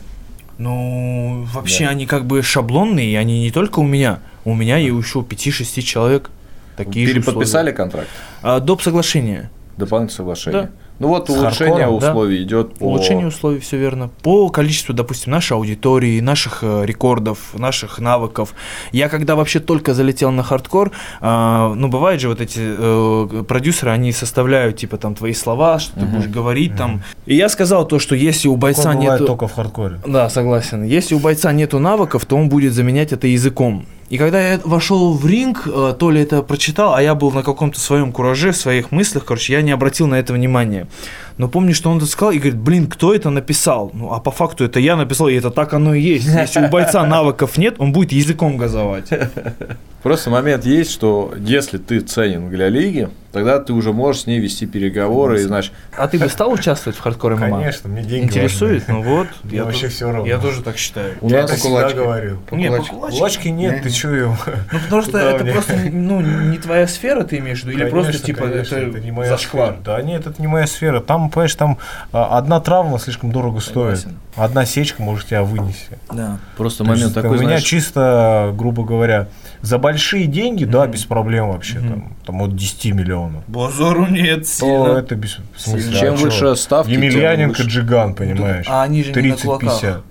Ну, вообще Да. они как бы шаблонные, и они не только у меня. У меня и еще 5-6 человек. Такие же Переподписали условия. контракт? А, доп. соглашения. Дополнительное соглашение. Да. Ну вот улучшение хардкором, да. условий идет по... Улучшение условий, все верно. По количеству, допустим, нашей аудитории, наших э, рекордов, наших навыков. Я когда вообще только залетел на хардкор, а, ну, бывает же вот эти э, продюсеры, они составляют, типа, там, твои слова, что ты Мгм. будешь говорить там. И я сказал то, что если у бойца нет... только в хардкоре. Да, согласен. Если у бойца нету навыков, то он будет заменять это языком. И когда я вошел в ринг, э, то ли это прочитал, а я был на каком-то своем кураже, в своих мыслях, короче, я не обратил на это внимания. Но помню, что он это сказал и говорит, блин, кто это написал? Ну, а по факту это я написал, и это так оно и есть. Если у бойца навыков нет, он будет языком газовать. <laughs> Просто момент есть, что если ты ценен для лиги, тогда ты уже можешь с ней вести переговоры, и значит, А ты бы стал участвовать в хардкоре ММА? Конечно, мне деньги Интересует? важны. Ну вот, Мне я, вообще всё равно. я тоже так считаю. у Я нас это всегда кулачки. говорил. Не, по Кулачки. кулачке. Кулачки нет, ты его? Ну, потому что Куда это мне? просто ну, не твоя сфера, ты имеешь в виду, или просто типа конечно, это, не моя зашквар. сфера. Да нет, это не моя сфера. Там, понимаешь, там а, одна травма слишком дорого стоит. Согласен. Одна сечка может тебя вынести. Да. просто То момент есть такой, у меня знаешь, чисто, грубо говоря, за большие деньги, да, Мгм. без проблем вообще, Мгм. там, там от 10 миллионов. Базару нет, То сильно. это без в смысле, чем а выше ставки, тем Емельяненко выше. Джиган, понимаешь? А они же не на 30-50. кулаках.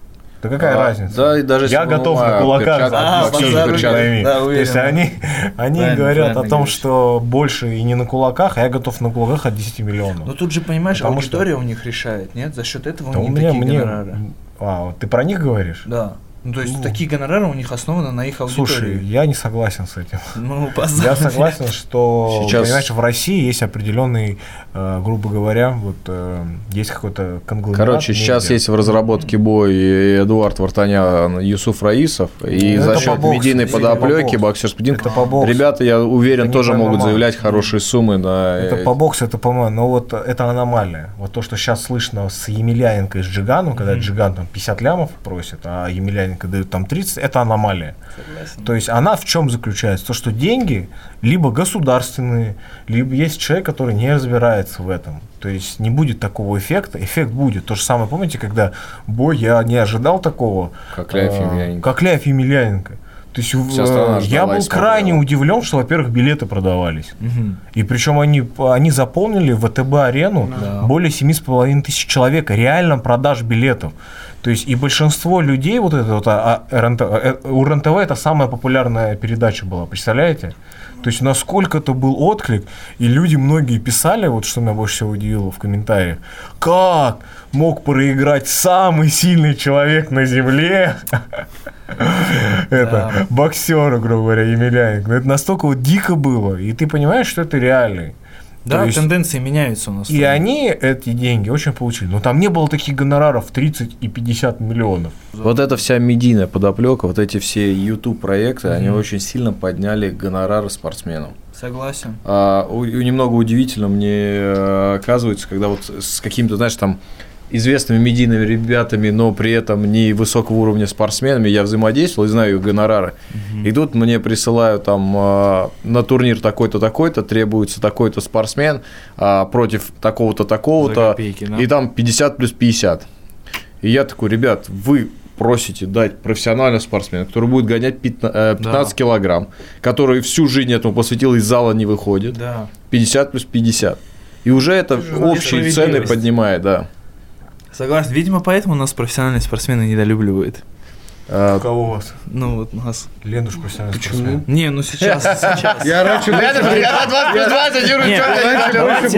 Да какая А, разница? да, и даже Я готов на кулаках А, пойми. Да, То есть они, они Правильно, говорят правильно о том, говоришь. что больше и не на кулаках, а я готов на кулаках от 10 миллионов. Но тут же, понимаешь, Потому что- аудитория у них решает, нет? За счет этого Да у них меня, такие мне... гонорары. А, вот ты про них говоришь? Да. Ну, то есть Ну. такие гонорары у них основаны на их аудитории. Слушай, я не согласен с этим. ну, Я базар. согласен, что, Сейчас- понимаешь, в России есть определенный, э, грубо говоря, вот э, есть какой-то конгломерат. Короче, сейчас медиа. есть в разработке бой Эдуард Вартанян, Юсуф Раисов, и Ну, за счет по медийной подоплеки, поединок, Это по боксу. ребята, я уверен, Это тоже могут заявлять хорошие суммы на... Это по боксу, это по но вот это аномалия. Вот то, что сейчас слышно с Емельяненко и с Джиганом, когда Джиган там 50 лямов просит, а Емельяненко дает там 30, это аномалия. Согласен. То есть она в чем заключается? То, что деньги либо государственные, либо есть человек, который не разбирается в этом. То есть не будет такого эффекта. Эффект будет. То же самое, помните, когда бой, я не ожидал такого. Как Ляев а, Емельяненко. Как Ляев Емельяненко. То есть в- я был смотрела. крайне удивлен, что, во-первых, билеты продавались. Мгм. И причем они, они заполнили ВТБ-арену Да. более 7,5 тысяч человек реально продаж билетов. То есть и большинство людей, вот это вот, а, а, РНТ, э, у РНТВ это самая популярная передача была, представляете? То есть насколько это был отклик, и люди многие писали, вот что меня больше всего удивило в комментариях, как мог проиграть самый сильный человек на земле, <laughs> это боксер, грубо говоря, Емельяненко. Это настолько вот дико было, и ты понимаешь, что это реальный. Да, есть- тенденции меняются у нас. И они эти деньги очень получили. Но там не было таких гонораров 30 и 50 миллионов. Вот эта вся медийная подоплека, вот эти все YouTube проекты, они очень сильно подняли гонорары спортсменам. Согласен. А, у- и немного удивительно мне э, оказывается, когда вот с какими-то, знаешь, там известными медийными ребятами, но при этом не высокого уровня спортсменами я взаимодействовал и знаю их гонорары. И тут мне присылают там э, на турнир такой-то, такой-то, требуется такой-то спортсмен а, против такого-то, За такого-то, копейки, да. и там 50 плюс 50. И я такой, ребят, вы просите дать профессионального спортсмена, который будет гонять 15, э, 15 килограмм, который всю жизнь этому посвятил, из зала не выходит, Да. 50 плюс 50. И уже это общие цены поднимает, да. Согласен. Видимо, поэтому нас профессиональные спортсмены недолюбливают. А, У кого у вас? Ну, вот нас. Ленуш профессиональный спортсмен. Не, ну сейчас, <laughs> сейчас. Я раньше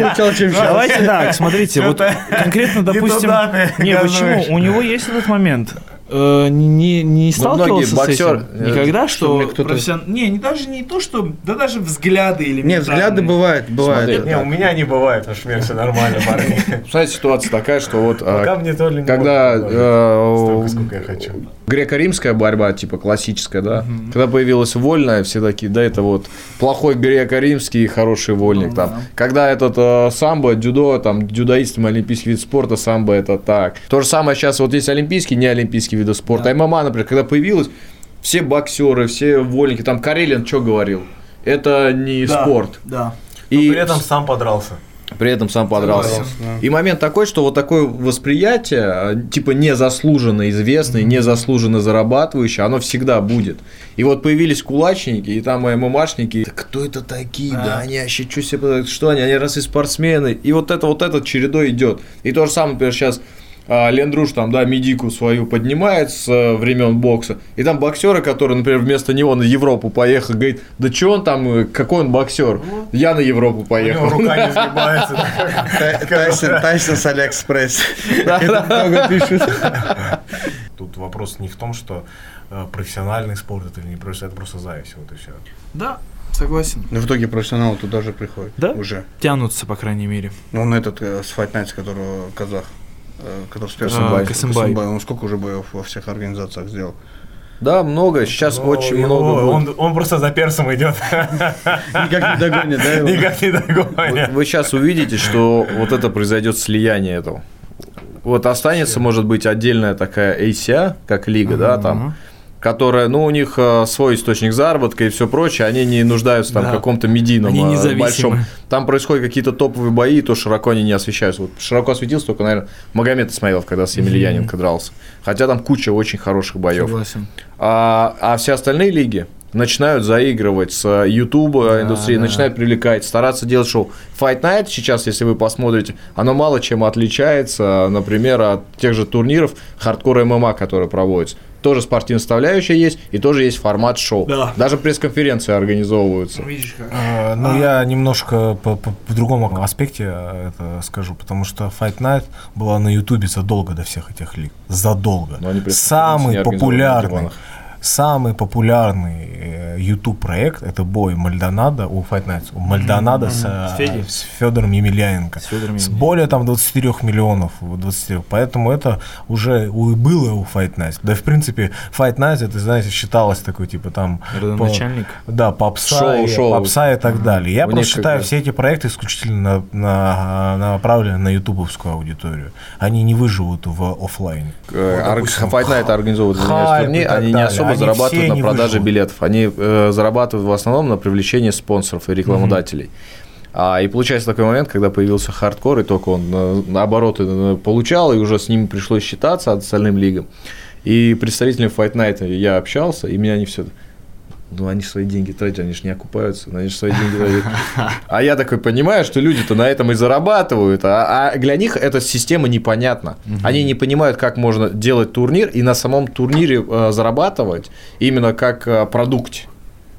получал, чем сейчас. Давайте так, смотрите, вот конкретно, допустим, не, почему? У него есть этот момент. Э, Не, не, не сталкивался многие с боксеры, этим? э, Никогда, что что, профессион- Не, не даже не то, что... Да даже взгляды или Нет, взгляды бывают, бывают. Смотри. Не, у меня не бывает, аж у меня все нормально, парни. Знаете, ситуация такая, что вот а, Пока мне то ли не когда э, Столько, сколько я хочу. Греко-римская борьба, типа классическая, да, когда появилась вольная, все такие, да, это вот плохой греко-римский и хороший вольник там. Когда этот э, самбо, дюдо, там, дюдоистам олимпийский вид спорта, самбо это так. То же самое сейчас вот есть олимпийские, не олимпийские виды спорта. ММА, например, когда появилась, все боксеры, все вольники, там Карелин что говорил? Это не спорт. Да. Но И при этом сам подрался. При этом сам подрался. Да. И момент такой, что вот такое восприятие, э, типа незаслуженно известное, незаслуженно зарабатывающее, оно всегда будет. И вот появились кулачники, и там ММАшники. Да кто это такие? Да, они вообще что себе, что они? Они раз и спортсмены. И вот это вот этот чередой идет. И то же самое, например, сейчас а, Лендруш там, да, медику свою поднимает с э, времен бокса, и там боксеры, которые, например, вместо него на Европу поехал, говорит, да что он там, э, какой он боксер? Я на Европу У него поехал. рука не сгибается. Тай- Тайсон, Тайсон с Алиэкспресс. Это много пишут. Тут вопрос не в том, что э, профессиональный спорт это или не профессиональный, это просто зависть, вот и все. Да, согласен. Но в итоге профессионалы туда же приходят. Да? Уже. Тянутся, по крайней мере. Ну, Он этот э, с Fight Nights, которого казах, который с Касымбай. персом. Касымбай. Он сколько уже боев во всех организациях сделал? Да, много. Сейчас Но очень его- много. Он, он просто за персом идет. Никак не догонит, да? его? Никак не догонит. Вы сейчас увидите, что вот это произойдет слияние этого. Вот останется, может быть, отдельная такая ACA, как лига, да, там, которая, ну, у них э, свой источник заработка и все прочее, они не нуждаются там Да. в каком-то медийном э, большом. Там происходят какие-то топовые бои, то широко они не освещаются. Вот широко осветился только, наверное, Магомед Исмаилов, когда с Емельяненко дрался. Хотя там куча очень хороших боев. Согласен. А, а все остальные лиги начинают заигрывать с YouTube индустрией, да. начинают привлекать, стараться делать шоу. Fight Night сейчас, если вы посмотрите, оно мало чем отличается, например, от тех же турниров хардкор ММА, которые проводятся. Тоже спортивная составляющая есть, и тоже есть формат шоу. Да. Даже пресс-конференции организовываются. Видишь как. Э, Ну, я немножко по, по- в другом аспекте э, это скажу, потому что Fight Night была на Ютубе задолго до всех этих лиг. Задолго. Самый популярный. Самый популярный э, YouTube проект это бой Мальдонадо у Fight Nights. У Мальдонадо с, э, С Федором Емельяненко. С Федором С более там 24 миллионов. 23. Поэтому это уже у- было у Fight Nights. Да, в принципе, Fight Nights, это, знаете, считалось такой, типа, там... по- Родоначальник. да, попса, Шоу, и, шоу. попса и так далее. Я У просто считаю, все эти проекты исключительно на, на- направлены на ютубовскую аудиторию. Они не выживут в офлайне. Э, Вот, допустим, Fight Night организовывают извиняюсь, хайп и турнир, так они не особо Они зарабатывают на не продаже выживут. билетов. Они э, зарабатывают в основном на привлечении спонсоров и рекламодателей. А, и получается такой момент, когда появился хардкор, и только он э, наоборот э, получал, и уже с ними пришлось считаться остальным лигам. И представителями Fight Night я общался, и меня они все ну, они свои деньги тратят, они же не окупаются, они же свои деньги тратят. А я такой понимаю, что люди-то на этом и зарабатывают, а, а для них эта система непонятна. Они не понимают, как можно делать турнир и на самом турнире э, зарабатывать именно как э, продукте.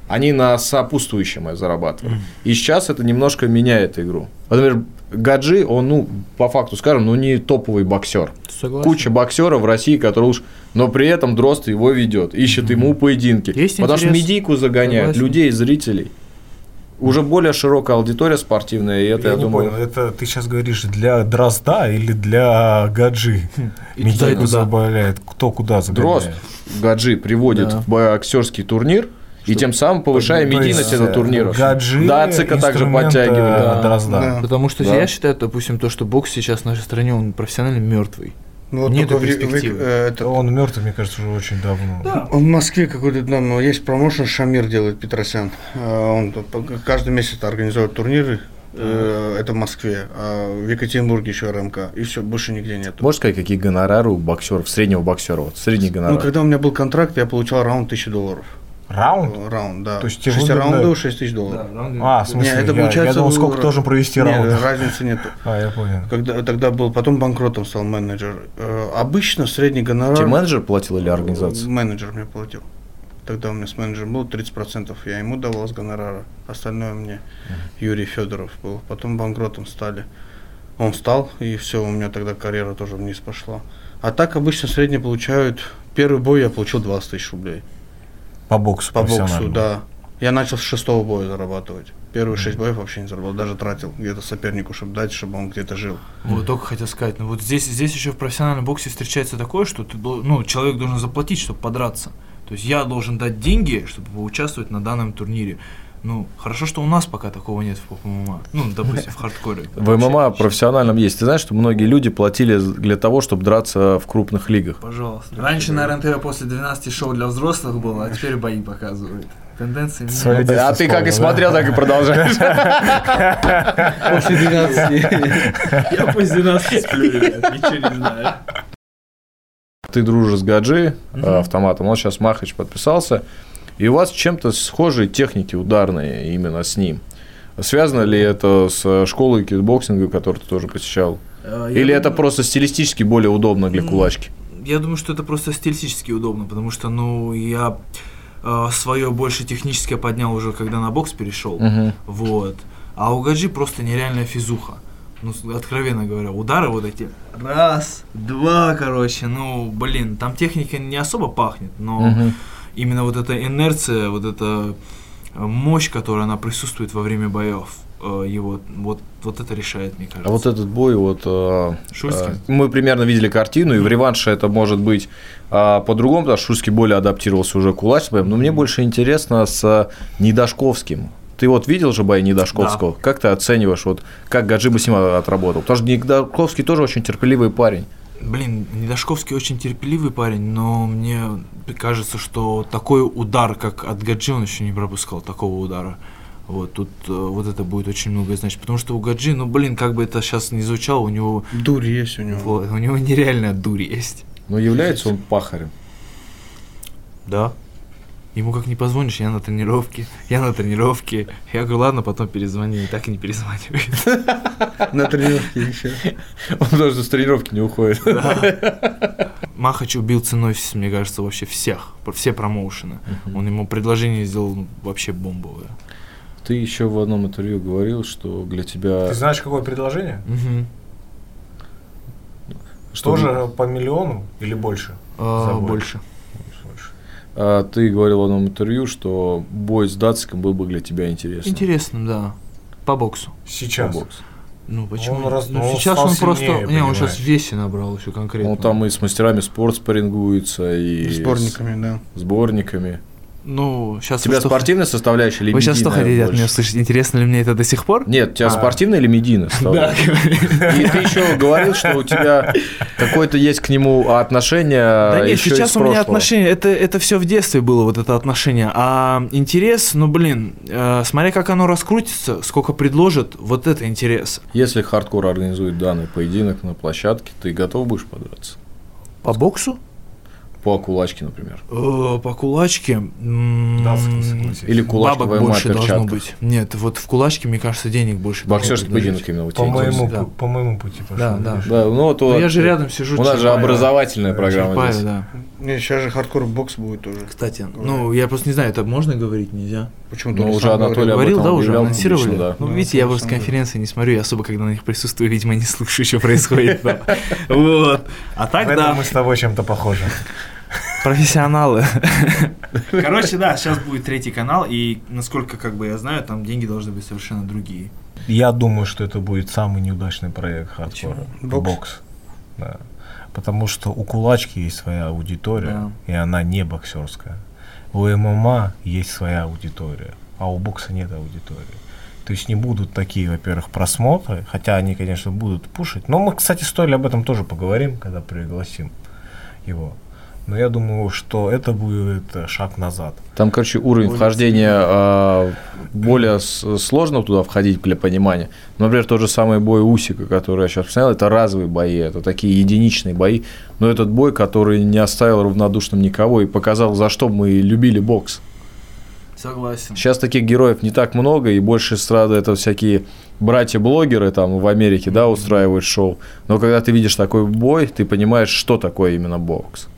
Они на сопутствующем зарабатывают. И сейчас это немножко меняет игру. Вот, Например, Гаджи, он, ну, по факту скажем, ну, не топовый боксер. Согласен. Куча боксеров в России, которые уж... Но при этом Дрозд его ведет, ищет ему поединки. Есть потому что медийку загоняют, Согласен. людей, зрителей. Уже более широкая аудитория спортивная, и это, я, я, не думаю... понял, это ты сейчас говоришь для Дрозда или для Гаджи? Медийку забавляет. Кто куда загоняет? Дрозд Гаджи приводит Да. в боксерский турнир, и тем самым повышая То медийность этого э, турнира. Гаджи Да, ЦК также подтягивали. э, Дрозда. Да. Потому что Да. я считаю, допустим, то, что бокс сейчас в нашей стране, он профессионально мертвый. Ну, вот в- перспективы. э, это- Он мертв, мне кажется, уже очень давно. В Москве какой-то там ну, есть промоушен Шамир делает Петросян. Э, Он каждый месяц организует турниры. Э, Это в Москве. А в Екатеринбурге еще РМК. И все, больше нигде нет. Можешь сказать, какие гонорары у боксеров, среднего боксера, вот, средний Ну, гонорар? когда у меня был контракт, я получал раунд 1000 долларов. Раунд? Э, Раунд, да. То есть тебе Шесть выгодно- раундов 6 тысяч долларов. А, в смысле, Не, это я, получается я думал, сколько ра- должен провести Не, раундов. разницы нету. <laughs> А, я понял. Когда, тогда был, потом банкротом стал менеджер. Э, обычно средний гонорар... Тебе менеджер платил или организация? Менеджер мне платил. Тогда у меня с менеджером был 30%, я ему давал с гонорара, остальное мне Юрий Федоров был. Потом банкротом стали. Он стал, и все, у меня тогда карьера тоже вниз пошла. А так обычно средний получают, первый бой я получил 20 тысяч рублей. По боксу По боксу, да. Я начал с шестого боя зарабатывать. Первые шесть боев вообще не заработал, даже тратил где-то сопернику, чтобы дать, чтобы он где-то жил. Вот только хотел сказать, ну вот здесь, здесь еще в профессиональном боксе встречается такое, что ты, ну, человек должен заплатить, чтобы подраться. То есть я должен дать деньги, чтобы поучаствовать на данном турнире. Ну, хорошо, что у нас пока такого нет в поп-ММА. Ну, допустим, в хардкоре. <laughs> В ММА профессиональном есть. Ты знаешь, что многие люди платили для того, чтобы драться в крупных лигах. Пожалуйста. Раньше на РНТВ после 12 шоу для взрослых было, а теперь бои показывают. Тенденции А ты как и смотрел, так и продолжаешь. <laughs> После 12 Я после 12 сплю, ребят, ничего не знаю. Ты дружишь с Гаджи, э, автоматом, он сейчас Махач подписался, и у вас чем-то схожие техники ударные именно с ним. Связано ли это с школой кикбоксинга, которую ты тоже посещал? Э, я Или это думаю- просто стилистически более удобно для кулачки? Я думаю, что это просто стилистически удобно, потому что, ну, я свое больше техническое поднял уже, когда на бокс перешел. Мгм. Вот. А у Гаджи просто нереальная физуха. Ну, откровенно говоря, удары вот эти. Раз, два, короче. Ну, блин, там техника не особо пахнет, но Мгм. Именно вот эта инерция, вот эта э, мощь, которая она присутствует во время боев, э, его, вот, вот это решает, мне кажется. А вот этот бой, вот э, Шуйский? э, мы примерно видели картину, и в реванше это может быть а, по-другому, потому что Шуйский более адаптировался уже к кулачным, но мне больше интересно с Недашковским. Ты вот видел же бои Недашковского? Как ты оцениваешь, вот как Гаджи Басима отработал? Потому что Недашковский тоже очень терпеливый парень. Блин, Недашковский очень терпеливый парень, но мне кажется, что такой удар, как от Гаджи, он еще не пропускал такого удара. Вот тут э, вот это будет очень многое значить. Потому что у Гаджи, ну блин, как бы это сейчас не звучало, у него, Дурь есть у него. вот, у него нереальная дурь есть. Но является он пахарем. Да. Ему как не позвонишь, я на тренировке, я на тренировке. Я говорю, ладно, потом перезвони, и так и не перезванивает. На тренировке еще. Он даже с тренировки не уходит. Махач убил ценой, мне кажется, вообще всех, все промоушены. Он ему предложение сделал ну, вообще бомбовое. Ты еще в одном интервью говорил, что для тебя... Ты знаешь, какое предложение? Мгм. Что Тоже по миллиону или больше? А, больше. А, ты говорил в одном интервью, что бой с Датском был бы для тебя интересным. Интересно, да. По боксу. Сейчас. Бокс. Ну почему? раз- ну, ну, он сейчас он просто. сильнее, не, он сейчас понимаешь. в весе набрал еще конкретно. Он там и с мастерами спорт спаррингуется, и Сборниками, да. с сборниками. Ну, сейчас У тебя спортивная составляющая или Вы сейчас что хотите от меня услышать? Интересно ли мне это до сих пор? Нет, у тебя А. спортивная или медийная Да, составляющая? И ты еще говорил, что у тебя какое-то есть к нему отношение Да нет, сейчас у меня отношения, это, это все в детстве было, вот это отношение. А интерес, ну блин, э, смотря как оно раскрутится, сколько предложат, вот это интерес. Если хардкор организует данный поединок на площадке, ты готов будешь подраться? По боксу? По кулачке, например. Э, по кулачке. Или кулачковая Бабок больше должно быть. Нет, вот в кулачке, мне кажется, денег больше. Боксерский поединок именно у По тебя. моему, да. пу- по моему пути пошел. Да, да. ну Ну, я же рядом сижу. У нас же образовательная программа Черпаева, здесь. да. Не, сейчас же хардкор бокс будет уже. Кстати, ну, я просто не знаю, это можно говорить, нельзя? Почему-то Ну, уже Анатолий говорил. об Говорил, этом да, уже анонсировали? публично, да. Ну, Да, видите, я просто конференции не смотрю, я особо, когда на них присутствую, видимо, не слушаю, что происходит. <laughs> Вот. А В так, этом да, мы с тобой чем-то похожи. Профессионалы. Короче, да, сейчас будет третий канал, и насколько, как бы я знаю, там деньги должны быть совершенно другие. Я думаю, что это будет самый неудачный проект хардкора. Бокс? Бокс. Да. Потому что у кулачки есть своя аудитория, и она не боксерская. У ММА есть своя аудитория, а у бокса нет аудитории. То есть не будут такие, во-первых, просмотры, хотя они, конечно, будут пушить. Но мы, кстати, с Толей об этом тоже поговорим, когда пригласим его. Но я думаю, что это будет э, шаг назад. Там, короче, уровень вхождения а, более с- сложно туда входить для понимания. Например, тот же самый бой Усика, который я сейчас посмотрел, это разовые бои, это такие единичные бои. Но этот бой, который не оставил равнодушным никого и показал, за что мы любили бокс. Согласен. Сейчас таких героев не так много, и больше сразу это всякие братья-блогеры там в Америке, да, устраивают шоу. Но когда ты видишь такой бой, ты понимаешь, что такое именно бокс.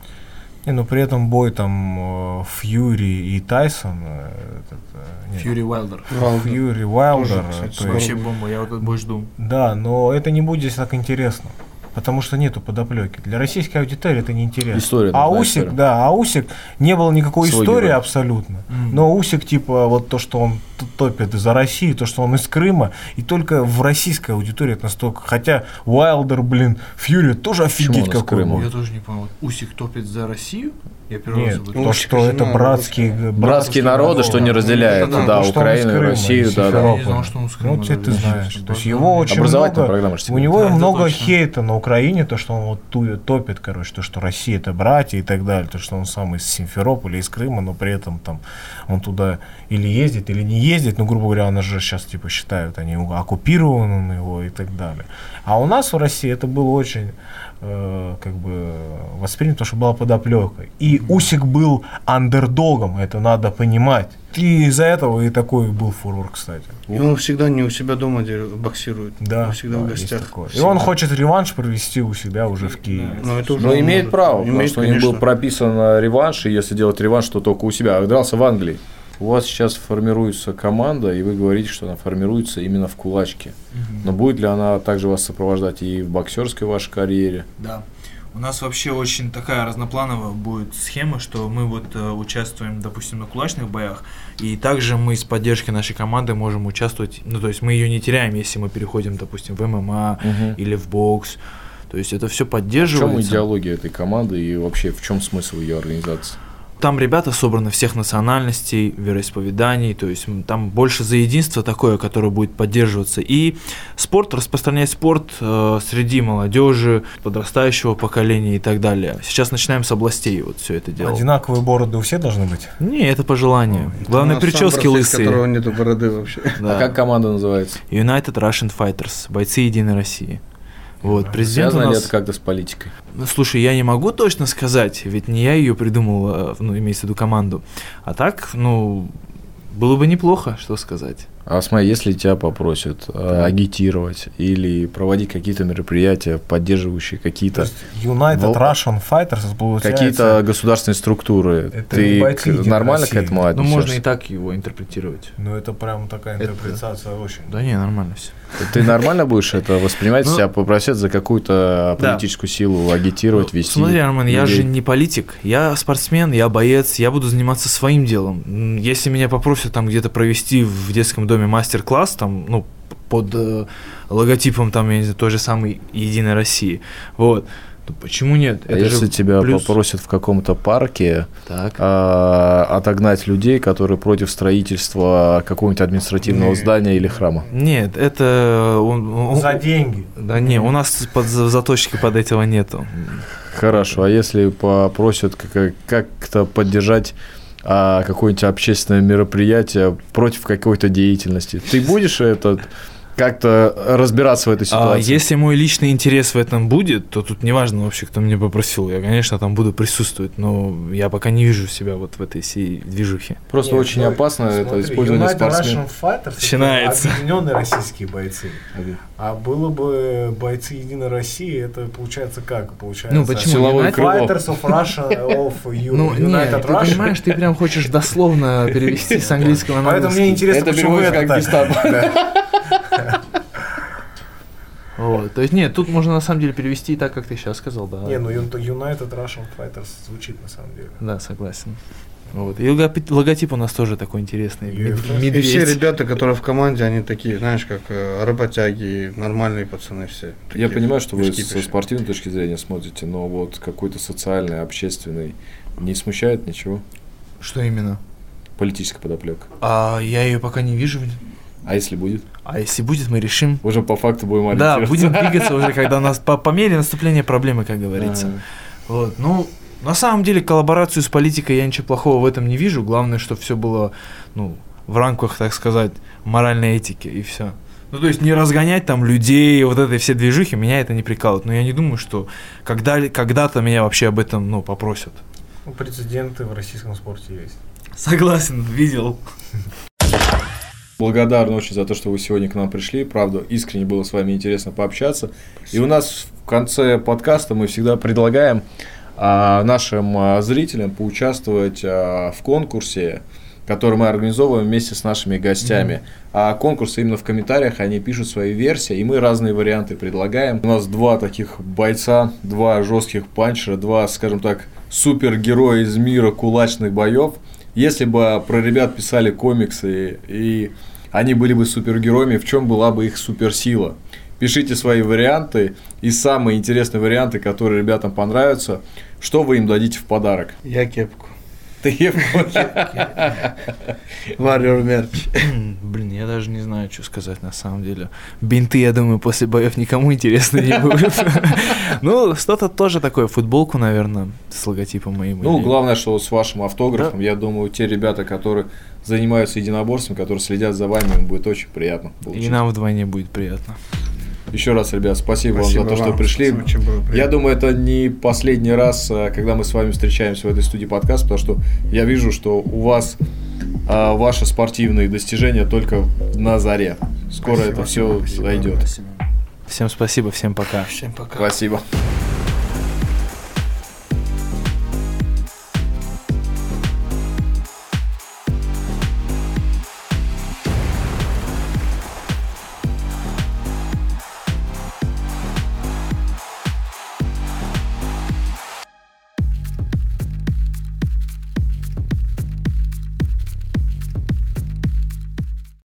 Не, но при этом бой там э, Фьюри и Тайсон. э, этот, э, нет, Фьюри Уайлдер. Фьюри Уайлдер. Вообще бомба, я вот этот бой жду. Да, но это не будет так интересно. Потому что нету подоплеки. Для российской аудитории это неинтересно. История А нужна, Усик, история. да, а Усик не было никакой Свой истории герой. абсолютно. Мгм. Но Усик, типа, вот то, что он топит за Россию, то, что он из Крыма, и только в российской аудитории это настолько. Хотя Уайлдер, блин, Фьюри тоже офигеть какой Крыма? Я тоже не понял. Усик топит за Россию? Я первый раз Нет, об то, этом- Усик что это на братские, Братские народы, что не разделяет, это да, да, то, Украину, Крыма, Россию, да, да. Я не знал, что он из Крыма, Ну, ты да, знаешь. То есть его очень Образовательная много, программа у него Да, много точно. хейта на Украине, то, что он вот ту- топит, короче, то, что Россия это братья и так далее, то, что он сам из Симферополя, из Крыма, но при этом там он туда или ездит, или не ездит, ну, грубо говоря, он же сейчас, типа, считают, они оккупированы на его и так далее. А у нас в России это было очень, э, как бы, воспринято, потому что была подоплека. И Усик был андердогом, это надо понимать. И из-за этого и такой был фурор, кстати. И он всегда не у себя дома боксирует. Да, Он всегда да, в гостях. такое. И он хочет реванш провести у себя уже в Киеве. Но это уже Но он имеет может. право, потому Имеет, что у них был конечно. прописан э, реванш, и если делать реванш, то только у себя. А дрался в Англии. У вас сейчас формируется команда, и вы говорите, что она формируется именно в кулачке. Но будет ли она также вас сопровождать и в боксерской вашей карьере? Да. У нас вообще очень такая разноплановая будет схема, что мы вот э, участвуем, допустим, на кулачных боях, и также мы с поддержкой нашей команды можем участвовать, ну то есть мы ее не теряем, если мы переходим, допустим, в ММА Мгм. или в бокс. То есть это все В чем поддерживается. идеология этой команды и вообще в чем смысл ее организации? Там ребята собраны всех национальностей, вероисповеданий, то есть там больше за единство такое, которое будет поддерживаться. И спорт, распространять спорт э, среди молодежи, подрастающего поколения и так далее. Сейчас начинаем с областей вот все это дело. Одинаковые бороды у всех должны быть? Не, это по желанию. Главное, У нас сам прически которого лысые. нету бороды вообще. Да. А как команда называется? United Russian Fighters, бойцы Единой России. Вот, президент у Связано ли нас... это как-то с политикой? Ну, Слушай, я не могу точно сказать, ведь не я ее придумал, э, ну, имеется в виду команду. А так, ну, было бы неплохо, что сказать. А смотри, если тебя попросят э, агитировать или проводить какие-то мероприятия, поддерживающие какие-то United Вол- Russian Fighters, это получается... какие-то государственные структуры, Это ты нормально России. к этому Ну, отнесешься? можно и так его интерпретировать. Ну, это прям такая Это- интерпретация очень... Да не, нормально все. Ты нормально будешь это воспринимать, Ну, тебя попросят за какую-то да. политическую силу агитировать, вести? Смотри, Армен, я же не политик, я спортсмен, я боец, я буду заниматься своим делом. Если меня попросят там где-то провести в детском доме мастер-класс, там, ну, под э, логотипом там, я не знаю, той же самой Единой России, вот, то почему нет? А если тебя плюс. попросят в каком-то парке Так. а, отогнать людей, которые против строительства какого-нибудь административного Не. здания или храма? Нет, это... он- он- За деньги. Да не, у нас под за- заточки под этого нету. Хорошо, а если попросят как- как-то поддержать а, какое-нибудь общественное мероприятие против какой-то деятельности, ты будешь это как-то разбираться в этой А ситуации? если мой личный интерес в этом будет, то тут неважно вообще, кто меня попросил. Я, конечно, там буду присутствовать, но я пока не вижу себя вот в этой всей движухе. Просто Нет, очень ну, опасно это Смотри, использование United спортсменов. Russian Fighters это Начинается. объединенные российские бойцы. А было бы бойцы Единой России, это получается как? Получается Ну, почему? Крыло. Fighters of Russia of <laughs> U- Ну, United ты Russia. понимаешь, ты прям хочешь дословно перевести с <laughs> английского на Поэтому мне интересно, почему вы это так. Вот, то есть нет, тут можно на самом деле перевести так, как ты сейчас сказал, да. Не, ну United Russian Fighters звучит на самом деле. Да, согласен. Вот. И логотип у нас тоже такой интересный. И- Мед- И все ребята, которые в команде, они такие, знаешь, как э, работяги, нормальные пацаны все. Я понимаю, что вы со спортивной точки зрения смотрите, но вот какой-то социальный, общественный не смущает ничего? Что именно? Политическая подоплека. А я ее пока не вижу. А если будет? А если будет, мы решим. Уже по факту будем Да, ориентироваться. будем двигаться уже, когда у нас <laughs> по, по мере наступления проблемы, как говорится. Ага. Вот, ну, на самом деле, коллаборацию с политикой я ничего плохого в этом не вижу. Главное, чтобы все было, ну, в рамках, так сказать, моральной этики, и все. Ну, то есть не разгонять там людей, вот этой все движухи, меня это не прикалывает. Но я не думаю, что когда, когда-то меня вообще об этом, ну, попросят. Ну, прецеденты в российском спорте есть. Согласен, видел. Благодарны очень за то, что вы сегодня к нам пришли. Правда, искренне было с вами интересно пообщаться. И у нас в конце подкаста мы всегда предлагаем а, нашим а, зрителям поучаствовать а, в конкурсе, который мы организовываем вместе с нашими гостями. А конкурс именно в комментариях, они пишут свои версии, и мы разные варианты предлагаем. У нас два таких бойца, два жестких панчера, два, скажем так, супергероя из мира кулачных боев. Если бы про ребят писали комиксы и они были бы супергероями, в чем была бы их суперсила? Пишите свои варианты и самые интересные варианты, которые ребятам понравятся. Что вы им дадите в подарок? Я кепку. Ты Warrior мерч. Блин, я даже не знаю, что сказать на самом деле. Бинты, я думаю, после боев никому интересно не будут. Ну, что-то тоже такое, футболку, наверное, с логотипом моим. Ну, главное, что с вашим автографом, я думаю, те ребята, которые занимаются единоборством, которые следят за вами, им будет очень приятно. И получить. нам вдвойне будет приятно. Еще раз, ребят, спасибо, Спасибо вам за то, что вам. пришли. Было приятно. Я думаю, это не последний раз, а, когда мы с вами встречаемся в этой студии подкаст, потому что я вижу, что у вас а, ваши спортивные достижения только на заре. Скоро это все зайдет. Всем спасибо, всем пока. Всем пока. Спасибо.